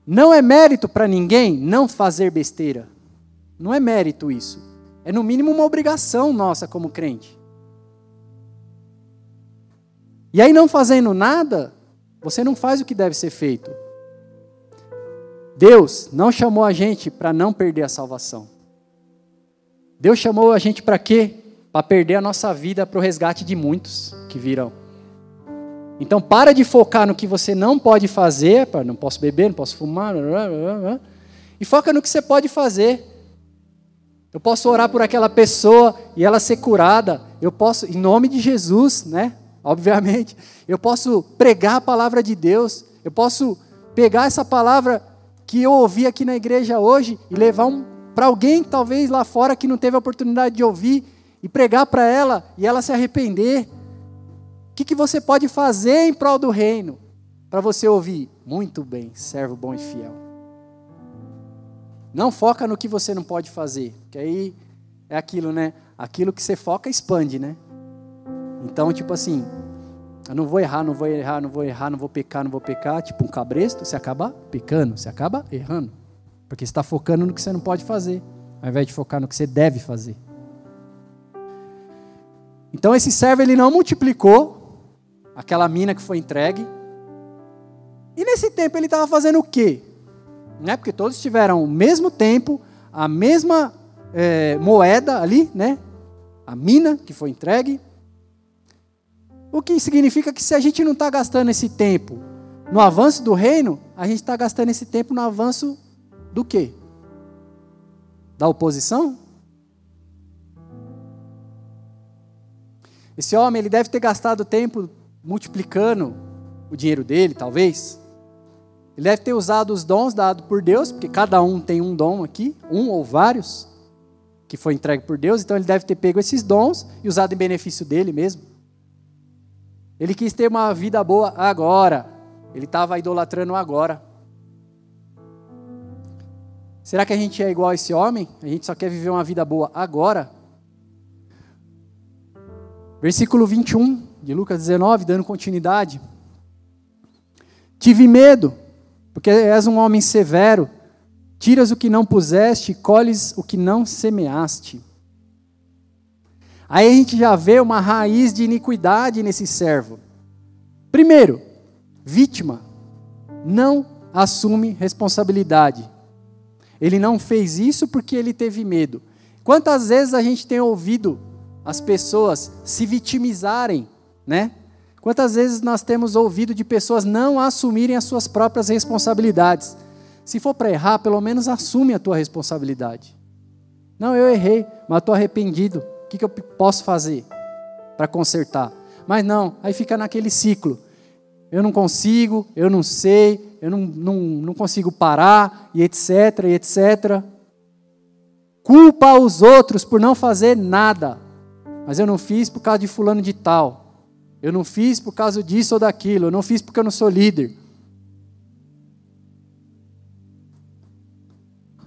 Não é mérito para ninguém não fazer besteira. Não é mérito isso. É no mínimo uma obrigação nossa como crente. E aí, não fazendo nada, você não faz o que deve ser feito. Deus não chamou a gente para não perder a salvação. Deus chamou a gente para quê? Para perder a nossa vida para o resgate de muitos que virão. Então, para de focar no que você não pode fazer, não posso beber, não posso fumar, e foca no que você pode fazer. Eu posso orar por aquela pessoa e ela ser curada. eu posso, em nome de Jesus, né? Obviamente, eu posso pregar a palavra de Deus, eu posso pegar essa palavra que eu ouvi aqui na igreja hoje e levar um, para alguém, talvez lá fora, que não teve a oportunidade de ouvir, e pregar para ela e ela se arrepender. O que, que você pode fazer em prol do reino para você ouvir? Muito bem, servo bom e fiel. Não foca no que você não pode fazer, que aí é aquilo, né? Aquilo que você foca expande, né? Então, tipo assim, eu não vou errar, não vou errar, não vou errar, não vou pecar, não vou pecar. Tipo um cabresto, você acaba pecando, você acaba errando. Porque você está focando no que você não pode fazer, ao invés de focar no que você deve fazer. Então esse servo ele não multiplicou aquela mina que foi entregue. E nesse tempo ele estava fazendo o quê? Né? Porque todos tiveram o mesmo tempo, a mesma é, moeda ali, né? A mina que foi entregue. O que significa que se a gente não está gastando esse tempo no avanço do reino, a gente está gastando esse tempo no avanço do quê? Da oposição? Esse homem ele deve ter gastado tempo multiplicando o dinheiro dele, talvez. Ele deve ter usado os dons dados por Deus, porque cada um tem um dom aqui, um ou vários, que foi entregue por Deus. Então ele deve ter pego esses dons e usado em benefício dele mesmo. Ele quis ter uma vida boa agora. Ele estava idolatrando agora. Será que a gente é igual a esse homem? A gente só quer viver uma vida boa agora? Versículo 21 de Lucas 19, dando continuidade. Tive medo, porque és um homem severo, tiras o que não puseste, colhes o que não semeaste. Aí a gente já vê uma raiz de iniquidade nesse servo. Primeiro, vítima não assume responsabilidade. Ele não fez isso porque ele teve medo. Quantas vezes a gente tem ouvido as pessoas se vitimizarem, né? Quantas vezes nós temos ouvido de pessoas não assumirem as suas próprias responsabilidades? Se for para errar, pelo menos assume a tua responsabilidade. Não, eu errei, mas estou arrependido. Que, que eu posso fazer para consertar? Mas não, aí fica naquele ciclo. Eu não consigo, eu não sei, eu não, não, não consigo parar, e etc, e etc. Culpa os outros por não fazer nada. Mas eu não fiz por causa de fulano de tal. Eu não fiz por causa disso ou daquilo. Eu não fiz porque eu não sou líder.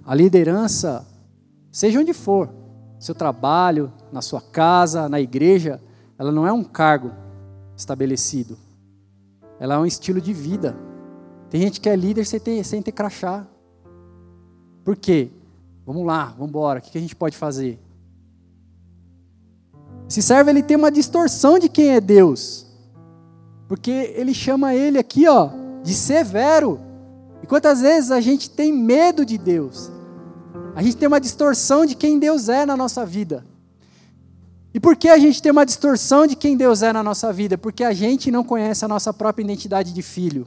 A liderança, seja onde for, seu trabalho, na sua casa, na igreja, ela não é um cargo estabelecido. Ela é um estilo de vida. Tem gente que é líder sem ter, sem ter crachá. Por quê? Vamos lá, vamos embora. O que a gente pode fazer? Esse servo ele tem uma distorção de quem é Deus. Porque ele chama ele aqui, ó, de severo. E quantas vezes a gente tem medo de Deus? A gente tem uma distorção de quem Deus é na nossa vida. E por que a gente tem uma distorção de quem Deus é na nossa vida? Porque a gente não conhece a nossa própria identidade de filho.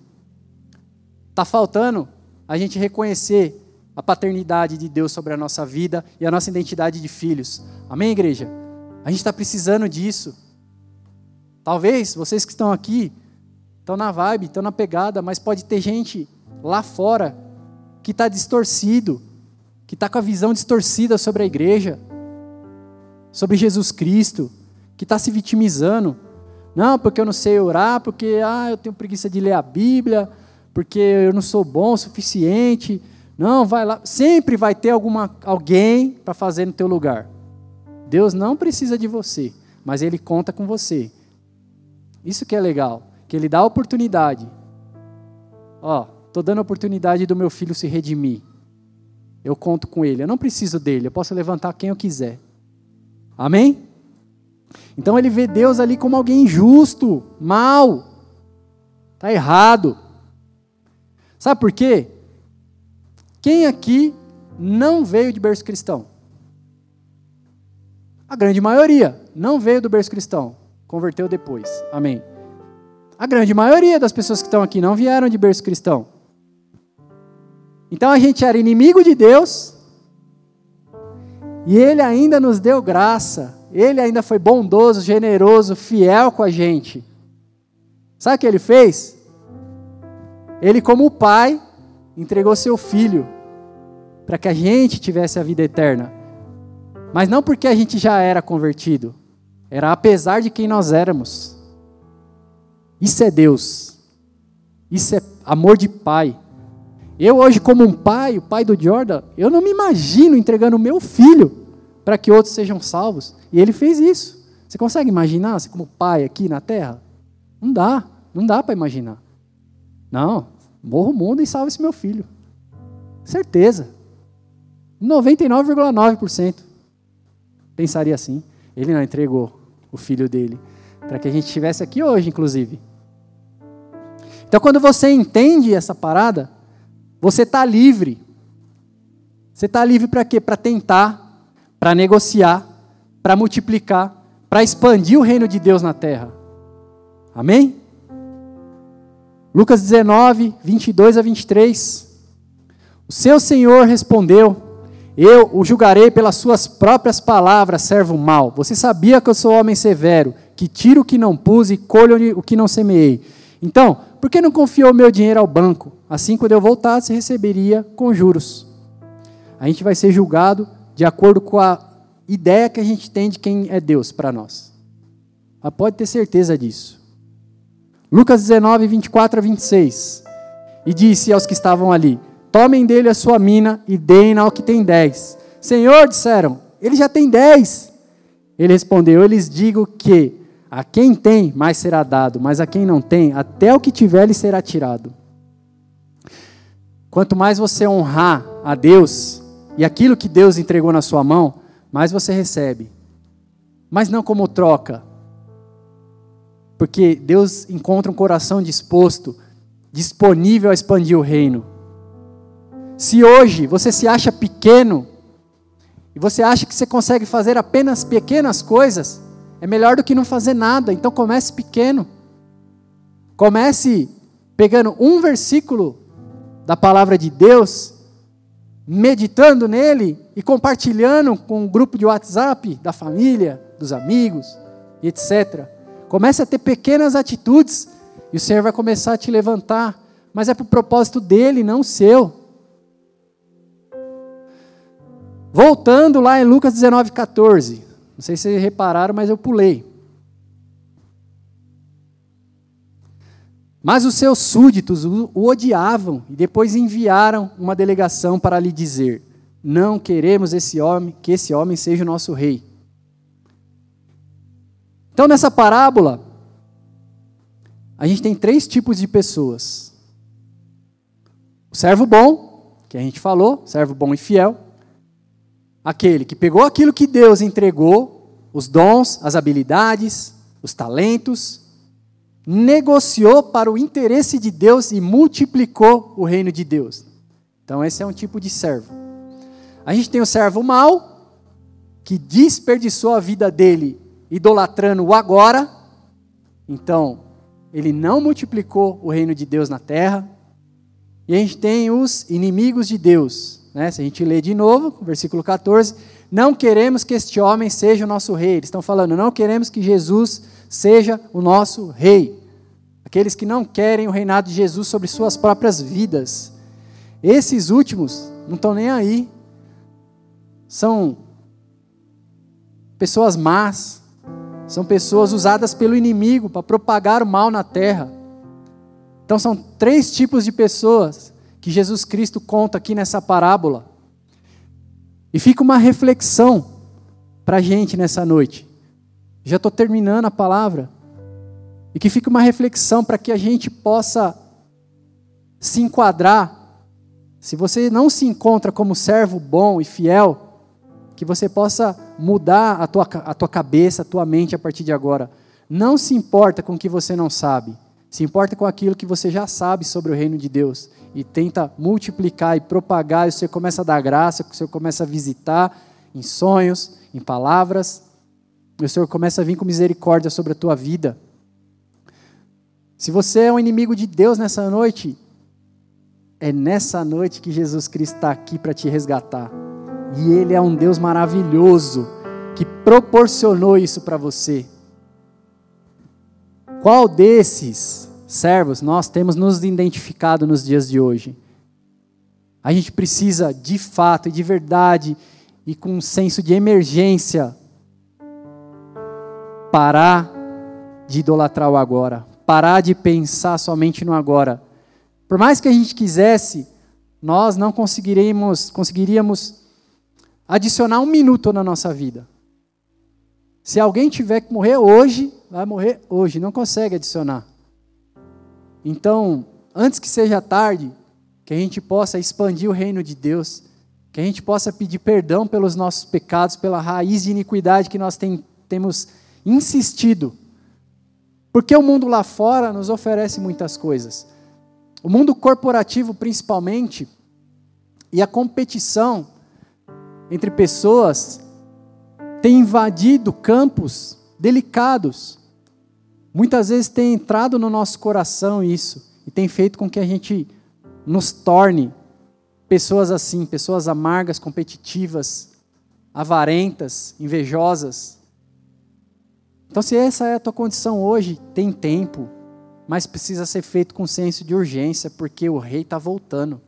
Está faltando a gente reconhecer a paternidade de Deus sobre a nossa vida e a nossa identidade de filhos. Amém, igreja? A gente está precisando disso. Talvez vocês que estão aqui estão na vibe, estão na pegada, mas pode ter gente lá fora que está distorcido, que está com a visão distorcida sobre a igreja, sobre Jesus Cristo, que está se vitimizando. Não, porque eu não sei orar, porque ah, eu tenho preguiça de ler a Bíblia, porque eu não sou bom o suficiente. Não, vai lá. Sempre vai ter alguma, alguém para fazer no teu lugar. Deus não precisa de você, mas Ele conta com você. Isso que é legal, que Ele dá oportunidade. Ó, estou dando a oportunidade do meu filho se redimir. Eu conto com ele. Eu não preciso dele. Eu posso levantar quem eu quiser. Amém? Então ele vê Deus ali como alguém injusto, mal. Está errado. Sabe por quê? Quem aqui não veio de berço cristão? A grande maioria não veio do berço cristão, converteu depois. Amém. A grande maioria das pessoas que estão aqui não vieram de berço cristão. Então a gente era inimigo de Deus, e Ele ainda nos deu graça ele ainda foi bondoso, generoso, fiel com a gente. Sabe o que ele fez? Ele, como pai, entregou seu filho para que a gente tivesse a vida eterna. Mas não porque a gente já era convertido, era apesar de quem nós éramos. Isso é Deus. Isso é amor de pai. Eu hoje, como um pai, o pai do Jordan, eu não me imagino entregando o meu filho para que outros sejam salvos. E ele fez isso. Você consegue imaginar, você como pai aqui na terra? Não dá, não dá para imaginar. Não, morra o mundo e salve esse meu filho. Certeza. 99,9% pensaria assim. Ele não entregou o filho dele para que a gente estivesse aqui hoje, inclusive. Então, quando você entende essa parada, você está livre. Você está livre para quê? Para tentar, para negociar, para multiplicar, para expandir o reino de Deus na terra. Amém? Lucas 19, 22 a 23. O seu senhor respondeu: Eu o julgarei pelas suas próprias palavras, servo mau. Você sabia que eu sou homem severo, que tiro o que não pus e colho o que não semeei. Então, por que não confiou meu dinheiro ao banco? Assim, quando eu voltasse, receberia com juros. A gente vai ser julgado de acordo com a ideia que a gente tem de quem é Deus para nós. Mas pode ter certeza disso. Lucas 19, 24 a 26. E disse aos que estavam ali: Tomem dele a sua mina e deem ao que tem dez. Senhor, disseram, ele já tem dez. Ele respondeu: Eu lhes digo que a quem tem, mais será dado, mas a quem não tem, até o que tiver lhe será tirado. Quanto mais você honrar a Deus e aquilo que Deus entregou na sua mão, mais você recebe. Mas não como troca, porque Deus encontra um coração disposto, disponível a expandir o reino. Se hoje você se acha pequeno, e você acha que você consegue fazer apenas pequenas coisas, é melhor do que não fazer nada. Então comece pequeno. Comece pegando um versículo da palavra de Deus, meditando nele e compartilhando com um grupo de WhatsApp da família, dos amigos, etc. Comece a ter pequenas atitudes e o Senhor vai começar a te levantar, mas é para o propósito dele, não seu. Voltando lá em Lucas 19, 14. Não sei se vocês repararam, mas eu pulei. Mas os seus súditos o odiavam e depois enviaram uma delegação para lhe dizer: Não queremos esse homem, que esse homem seja o nosso rei. Então, nessa parábola, a gente tem três tipos de pessoas: o servo bom, que a gente falou, servo bom e fiel, aquele que pegou aquilo que Deus entregou, os dons, as habilidades, os talentos, negociou para o interesse de Deus e multiplicou o reino de Deus. Então, esse é um tipo de servo. A gente tem o servo mau, que desperdiçou a vida dele idolatrando o agora, então ele não multiplicou o reino de Deus na terra. E a gente tem os inimigos de Deus. Né? Se a gente ler de novo, versículo 14: Não queremos que este homem seja o nosso rei. Eles estão falando, não queremos que Jesus seja o nosso rei. Aqueles que não querem o reinado de Jesus sobre suas próprias vidas. Esses últimos não estão nem aí. São pessoas más, são pessoas usadas pelo inimigo para propagar o mal na terra. Então são três tipos de pessoas que Jesus Cristo conta aqui nessa parábola. E fica uma reflexão para a gente nessa noite. Já estou terminando a palavra. E que fica uma reflexão para que a gente possa se enquadrar. Se você não se encontra como servo bom e fiel, que você possa mudar a tua, a tua cabeça, a tua mente a partir de agora. Não se importa com o que você não sabe, se importa com aquilo que você já sabe sobre o reino de Deus e tenta multiplicar e propagar, e você começa a dar graça, você começa a visitar em sonhos, em palavras, e o Senhor começa a vir com misericórdia sobre a tua vida. Se você é um inimigo de Deus nessa noite, é nessa noite que Jesus Cristo está aqui para te resgatar. E Ele é um Deus maravilhoso. que proporcionou isso para você? Qual desses servos nós temos nos identificado nos dias de hoje? A gente precisa, de fato e de verdade, e com um senso de emergência, parar de idolatrar o agora, parar de pensar somente no agora. Por mais que a gente quisesse, nós não conseguiríamos, conseguiríamos adicionar um minuto na nossa vida. Se alguém tiver que morrer hoje, vai morrer hoje, não consegue adicionar. Então, antes que seja tarde, que a gente possa expandir o reino de Deus, que a gente possa pedir perdão pelos nossos pecados, pela raiz de iniquidade que nós tem, temos insistido. Porque o mundo lá fora nos oferece muitas coisas. O mundo corporativo, principalmente, e a competição entre pessoas tem invadido campos delicados. Muitas vezes tem entrado no nosso coração isso e tem feito com que a gente nos torne pessoas assim, pessoas amargas, competitivas, avarentas, invejosas. Então, se essa é a tua condição hoje, tem tempo, mas precisa ser feito com senso de urgência, porque o rei está voltando.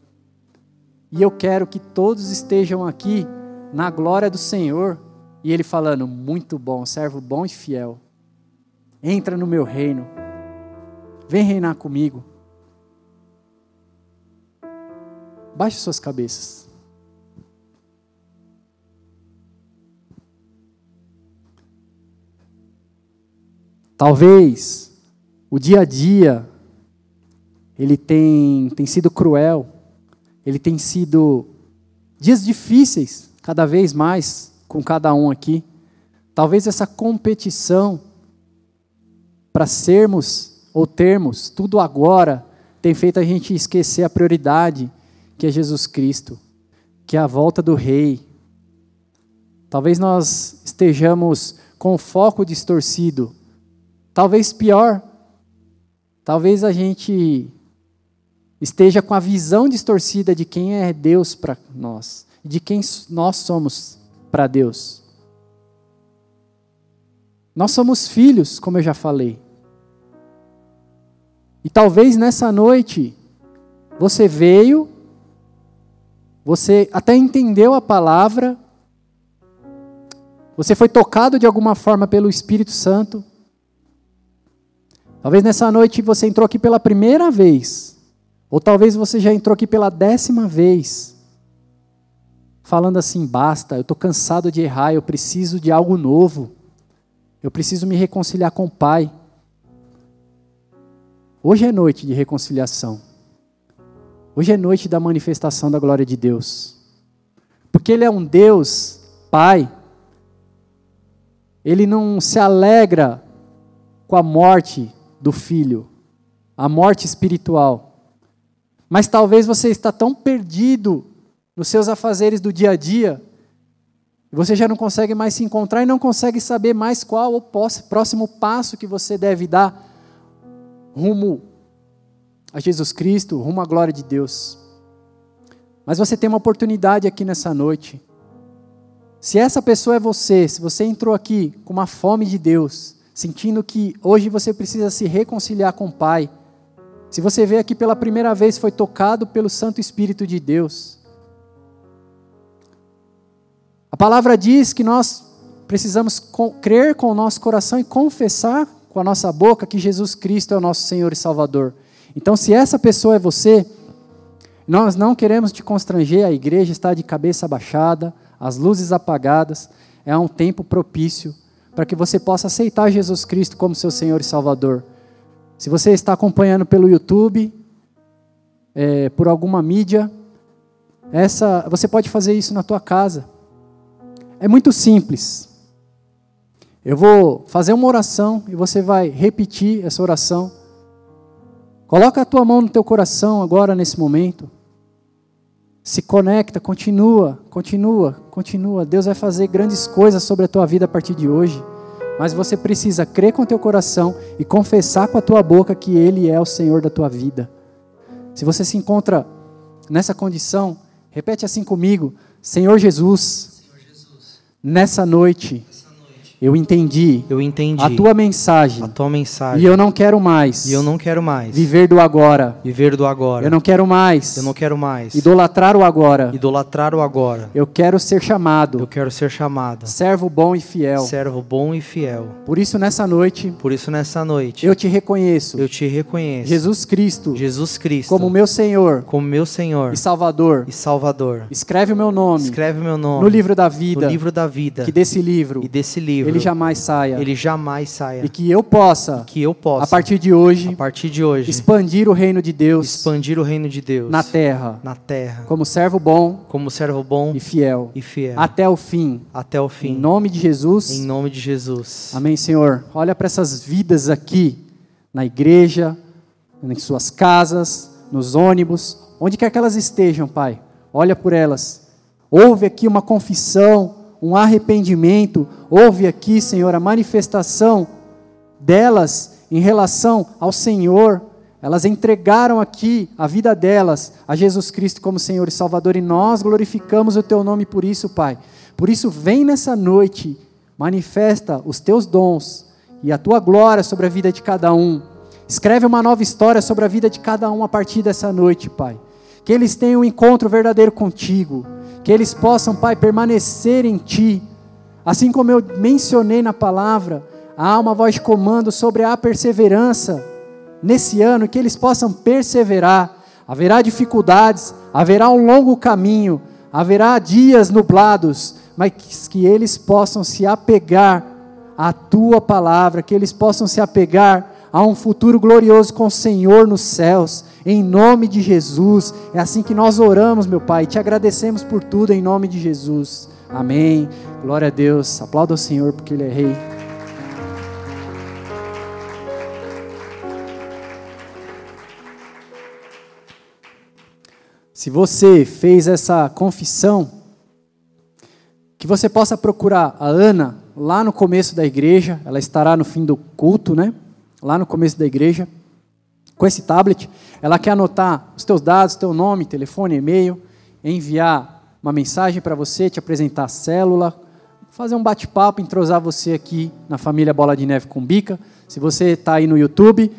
E eu quero que todos estejam aqui na glória do Senhor e ele falando: Muito bom, servo bom e fiel. Entra no meu reino. Vem reinar comigo. Baixe suas cabeças. Talvez o dia a dia ele tem, tem sido cruel, ele tem sido dias difíceis, cada vez mais com cada um aqui. Talvez essa competição para sermos ou termos tudo agora tem feito a gente esquecer a prioridade que é Jesus Cristo, que é a volta do Rei. Talvez nós estejamos com o foco distorcido. Talvez pior, talvez a gente esteja com a visão distorcida de quem é Deus para nós, de quem nós somos para Deus. Nós somos filhos, como eu já falei. E talvez nessa noite você veio, você até entendeu a palavra, você foi tocado de alguma forma pelo Espírito Santo. Talvez nessa noite você entrou aqui pela primeira vez, ou talvez você já entrou aqui pela décima vez falando assim: basta, eu estou cansado de errar, eu preciso de algo novo, eu preciso me reconciliar com o Pai. Hoje é noite de reconciliação. Hoje é noite da manifestação da glória de Deus. Porque Ele é um Deus, Pai. Ele não se alegra com a morte do filho, a morte espiritual. Mas talvez você está tão perdido nos seus afazeres do dia a dia, você já não consegue mais se encontrar e não consegue saber mais qual o próximo passo que você deve dar rumo a Jesus Cristo, rumo à glória de Deus. Mas você tem uma oportunidade aqui nessa noite. Se essa pessoa é você, se você entrou aqui com uma fome de Deus, sentindo que hoje você precisa se reconciliar com o Pai, se você veio aqui pela primeira vez, foi tocado pelo Santo Espírito de Deus, a palavra diz que nós precisamos crer com o nosso coração e confessar com a nossa boca que Jesus Cristo é o nosso Senhor e Salvador. Então, se essa pessoa é você, nós não queremos te constranger, a igreja está de cabeça baixada, as luzes apagadas, é um tempo propício para que você possa aceitar Jesus Cristo como seu Senhor e Salvador. Se você está acompanhando pelo YouTube, é, por alguma mídia, essa, você pode fazer isso na tua casa. É muito simples. Eu vou fazer uma oração e você vai repetir essa oração. Coloca a tua mão no teu coração agora nesse momento. Se conecta, continua, continua, continua. Deus vai fazer grandes coisas sobre a tua vida a partir de hoje. Mas você precisa crer com o teu coração e confessar com a tua boca que Ele é o Senhor da tua vida. Se você se encontra nessa condição, repete assim comigo: Senhor Jesus, Nessa noite, eu entendi eu entendi a tua mensagem a tua mensagem e eu não quero mais e eu não quero mais viver do agora. viver do agora. Eu não quero mais Eu não quero mais idolatrar o agora. idolatrar o agora. Eu quero ser Eu chamado quero ser chamado servo bom e fiel. servo bom e fiel. Por isso, nessa noite, Por isso, nessa noite, eu te reconheço, eu te reconheço, Jesus Cristo, Jesus Cristo, como meu Senhor como meu Senhor e Salvador. e Salvador. Escreve o meu nome Escreve meu nome no livro da no vida, livro da vida que desse livro e desse livro ele jamais saia. ele jamais saia. E que eu possa, que eu possa, a partir de hoje, a partir de hoje, expandir o reino de Deus expandir o reino de Deus na terra, na terra, como servo bom como servo bom e fiel, e fiel, até o fim. até o Em fim. nome de Jesus. Em nome de Jesus. Amém, Senhor. Olha para essas vidas aqui, na igreja, em suas casas, nos ônibus, onde quer que elas estejam, Pai. Olha por elas. Houve aqui uma confissão, um arrependimento. Houve aqui, Senhor, a manifestação delas em relação ao Senhor. Elas entregaram aqui a vida delas a Jesus Cristo como Senhor e Salvador e nós glorificamos o Teu nome por isso, Pai. Por isso, vem nessa noite, manifesta os Teus dons e a Tua glória sobre a vida de cada um. Escreve uma nova história sobre a vida de cada um a partir dessa noite, Pai. Que eles tenham um encontro verdadeiro contigo. Que eles possam, Pai, permanecer em Ti. Assim como eu mencionei na palavra, há uma voz de comando sobre a perseverança nesse ano, que eles possam perseverar. Haverá dificuldades, haverá um longo caminho, haverá dias nublados, mas que eles possam se apegar à tua palavra, que eles possam se apegar a um futuro glorioso com o Senhor nos céus, em nome de Jesus. É assim que nós oramos, meu Pai, te agradecemos por tudo em nome de Jesus. Amém. Glória a Deus. Aplauda o Senhor porque Ele é Rei. Se você fez essa confissão, que você possa procurar a Ana lá no começo da igreja, ela estará no fim do culto, né? Lá no começo da igreja, com esse tablet, ela quer anotar os teus dados, teu nome, telefone, e-mail, enviar uma mensagem para você, te apresentar a célula, fazer um bate-papo, entrosar você aqui na família Bola de Neve com Bica. Se você está aí no YouTube,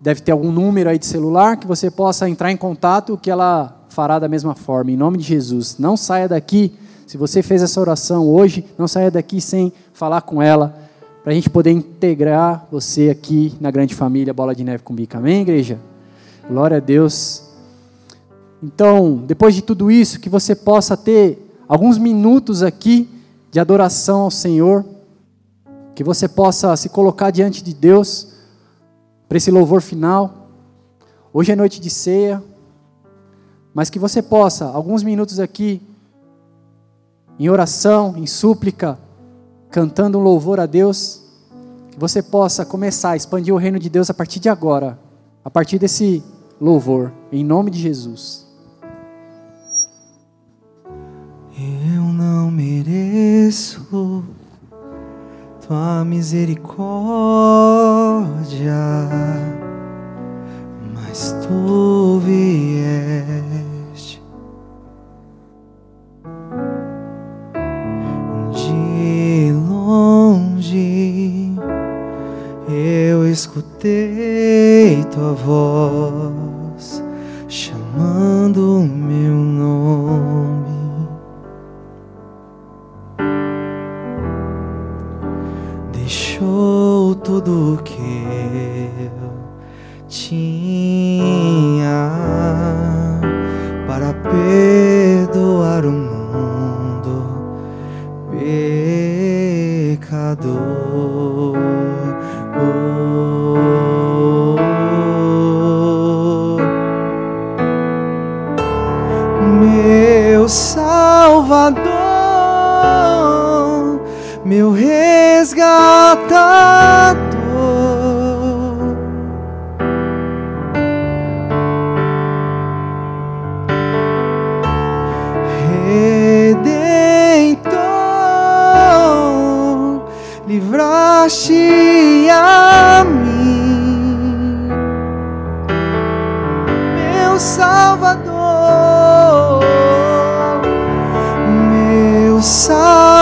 deve ter algum número aí de celular que você possa entrar em contato, que ela fará da mesma forma, em nome de Jesus. Não saia daqui, se você fez essa oração hoje, não saia daqui sem falar com ela, para a gente poder integrar você aqui na grande família Bola de Neve com Bica. Amém, igreja? Glória a Deus. Então, depois de tudo isso, que você possa ter alguns minutos aqui de adoração ao Senhor, que você possa se colocar diante de Deus para esse louvor final. Hoje é noite de ceia, mas que você possa, alguns minutos aqui, em oração, em súplica, cantando um louvor a Deus, que você possa começar a expandir o reino de Deus a partir de agora, a partir desse louvor, em nome de Jesus. Eu não mereço tua misericórdia, mas tu vieste de longe. Eu escutei tua voz chamando o meu nome. deixou tudo que eu tinha para perdoar o mundo pecador. Meu resgatador. Redentor, livraste a mim, meu Salvador, meu Salvador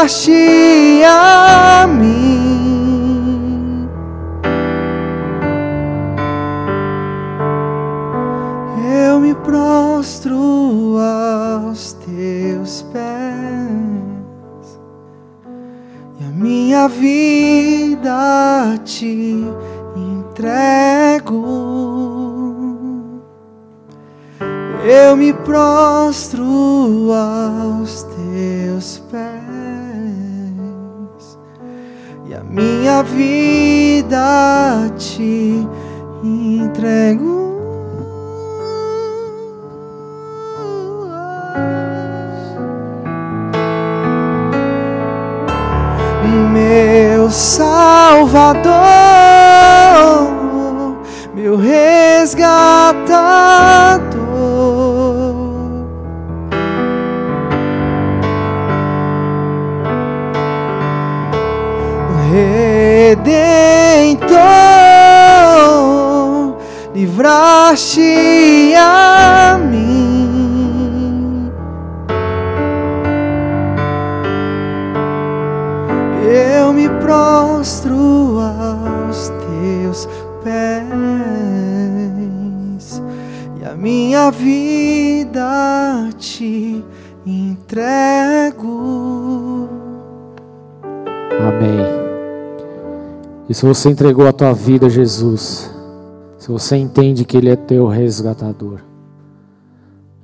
livraste a mim. Eu me prostro aos teus pés e a minha vida te entrego. Eu me prostro aos minha vida te entrego. Meu Salvador, meu resgatador. Livraste a mim. Eu me prostro aos teus pés e a minha vida te entrego. Amém. E se você entregou a tua vida a Jesus, você entende que Ele é teu resgatador,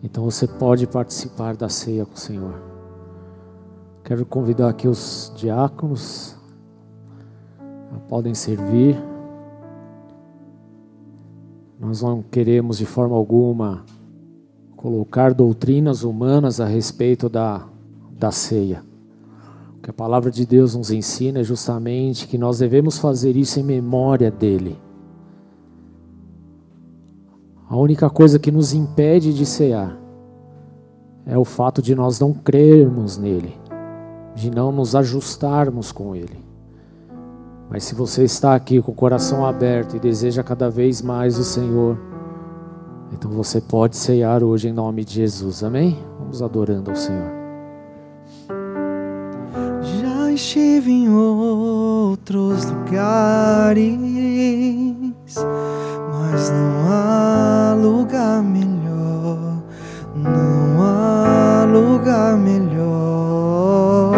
então você pode participar da ceia com o Senhor. Quero convidar aqui os diáconos, podem servir. Nós não queremos de forma alguma colocar doutrinas humanas a respeito da, da ceia. O que a palavra de Deus nos ensina é justamente que nós devemos fazer isso em memória dele. A única coisa que nos impede de cear é o fato de nós não crermos nele, de não nos ajustarmos com ele. Mas se você está aqui com o coração aberto e deseja cada vez mais o Senhor, então você pode ceiar hoje em nome de Jesus, amém? Vamos adorando ao Senhor. Já estive em outros lugares, mas não há lugar melhor, não há lugar melhor.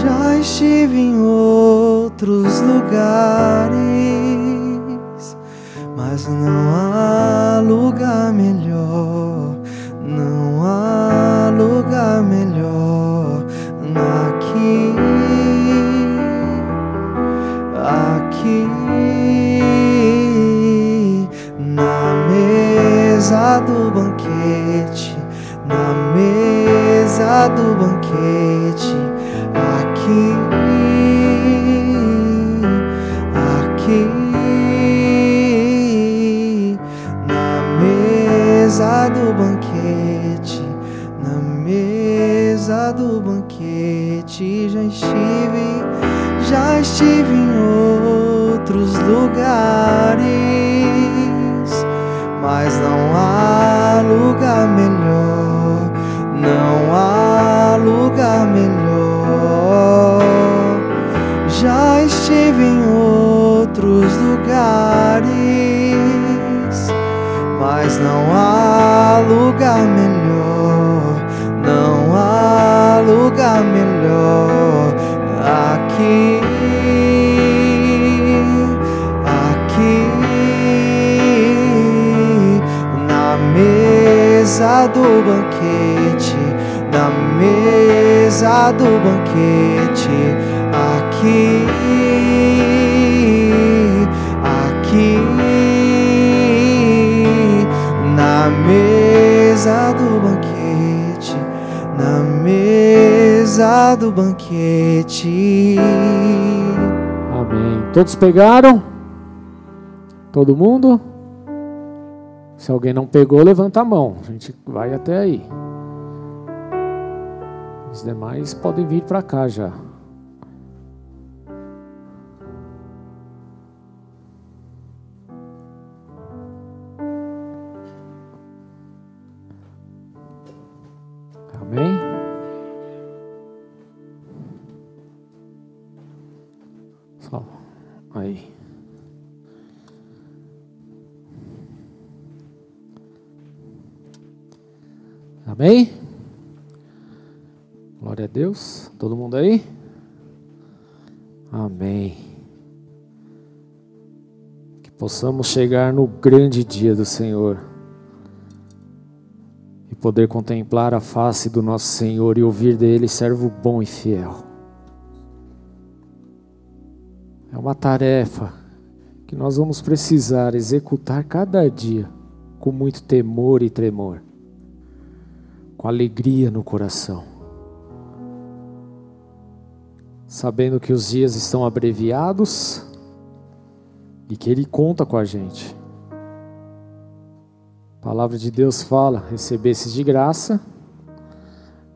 Já estive em outros lugares, mas não há lugar melhor, não há lugar melhor mesa do banquete, na mesa do banquete, aqui, aqui na mesa do banquete, na mesa do banquete já estive, já estive em outros lugares, lugar melhor, não há lugar melhor. Já estive em outros lugares, mas não há lugar melhor, não há lugar melhor banquete, aqui, aqui na mesa do banquete, na mesa do banquete. Amém. Todos pegaram? Todo mundo? Se alguém não pegou, levanta a mão. A gente vai até aí. Os demais podem vir para cá já. Amém? Só aí. Amém? Glória a Deus. Todo mundo aí? Amém. Que possamos chegar no grande dia do Senhor e poder contemplar a face do nosso Senhor e ouvir dele, servo bom e fiel. É uma tarefa que nós vamos precisar executar cada dia com muito temor e tremor com alegria no coração, sabendo que os dias estão abreviados e que Ele conta com a gente. A palavra de Deus fala: recebesses de graça,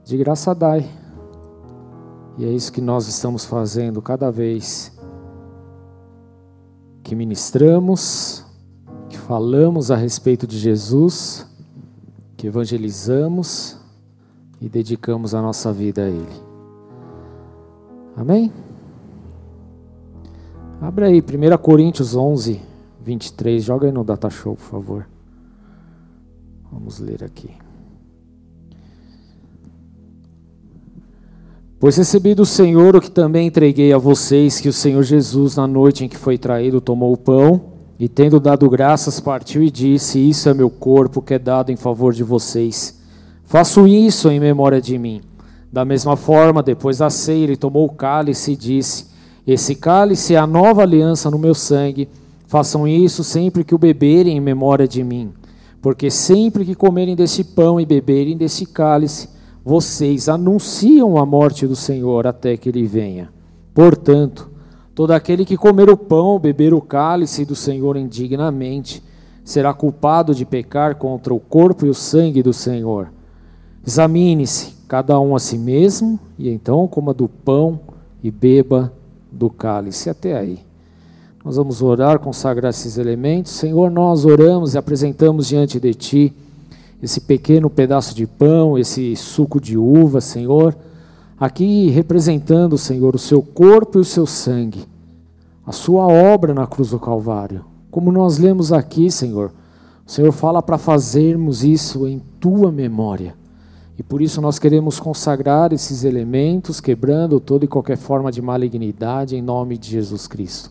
de graça dai. E é isso que nós estamos fazendo cada vez que ministramos, que falamos a respeito de Jesus que evangelizamos e dedicamos a nossa vida a Ele. Amém? Abre aí, 1 Coríntios 11, 23. Joga aí no Data Show, por favor. Vamos ler aqui. Pois recebi do Senhor o que também entreguei a vocês, que o Senhor Jesus, na noite em que foi traído, tomou o pão e tendo dado graças, partiu e disse: Isso é meu corpo que é dado em favor de vocês. Faço isso em memória de mim. Da mesma forma, depois da ceia, ele tomou o cálice e disse: Esse cálice é a nova aliança no meu sangue. Façam isso sempre que o beberem em memória de mim. Porque sempre que comerem desse pão e beberem desse cálice, vocês anunciam a morte do Senhor até que ele venha. Portanto, Todo aquele que comer o pão, beber o cálice do Senhor indignamente, será culpado de pecar contra o corpo e o sangue do Senhor. Examine-se cada um a si mesmo, e então coma do pão e beba do cálice. Até aí. Nós vamos orar, consagrar esses elementos. Senhor, nós oramos e apresentamos diante de Ti esse pequeno pedaço de pão, esse suco de uva, Senhor aqui representando, Senhor, o seu corpo e o seu sangue, a sua obra na cruz do Calvário. Como nós lemos aqui, Senhor, o Senhor fala para fazermos isso em tua memória. E por isso nós queremos consagrar esses elementos, quebrando toda e qualquer forma de malignidade em nome de Jesus Cristo.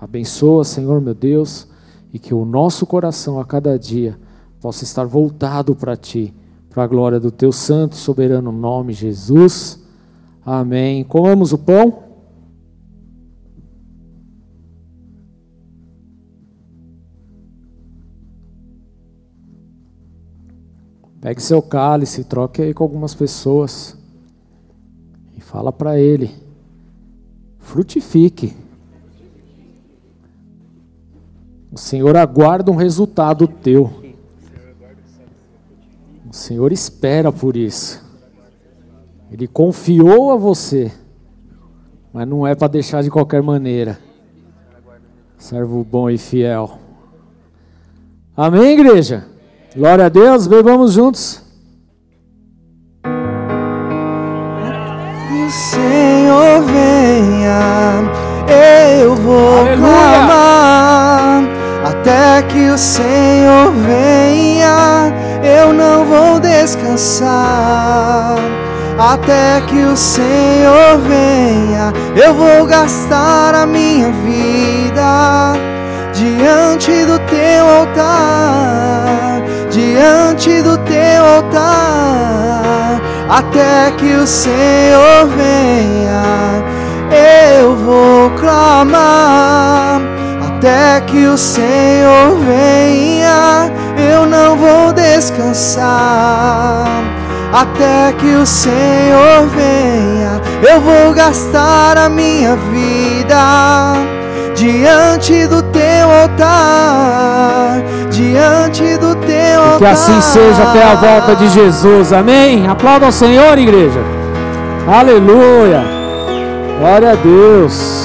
Abençoa, Senhor meu Deus, e que o nosso coração a cada dia possa estar voltado para ti, para a glória do teu santo e soberano nome, Jesus. Amém. Comamos o pão. Pegue seu cálice, troque aí com algumas pessoas e fala para ele: frutifique. O Senhor aguarda um resultado teu. O Senhor espera por isso. Ele confiou a você, mas não é para deixar de qualquer maneira. Servo bom e fiel. Amém, igreja? Glória a Deus, bebamos juntos. Que o Senhor venha, eu vou Aleluia. clamar. Até que o Senhor venha, eu não vou descansar até que o Senhor venha. Eu vou gastar a minha vida diante do teu altar, diante do teu altar, até que o Senhor venha. Eu vou clamar até que o Senhor venha. Eu não vou descansar até que o Senhor venha. Eu vou gastar a minha vida diante do teu altar, diante do teu altar. Que assim seja até a volta de Jesus. Amém? Aplauda ao Senhor, igreja. Aleluia. Glória a Deus.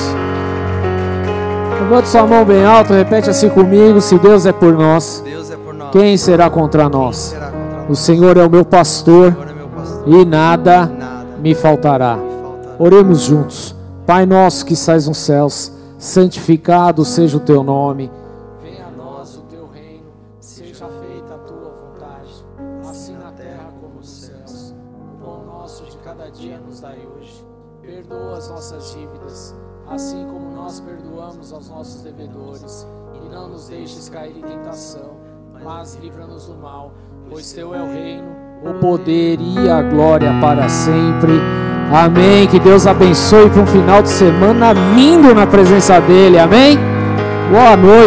Levante sua mão bem alto, repete assim comigo: se Deus é por nós, é por nós. quem será contra nós? será contra nós? O Senhor é o meu pastor é meu pastor. e nada Nada me faltará. me faltará. Oremos juntos. Pai nosso que estás nos céus, santificado seja o teu nome. Poder e a glória para sempre. Amém. Que Deus abençoe para um final de semana lindo na presença dele. Amém. Boa noite.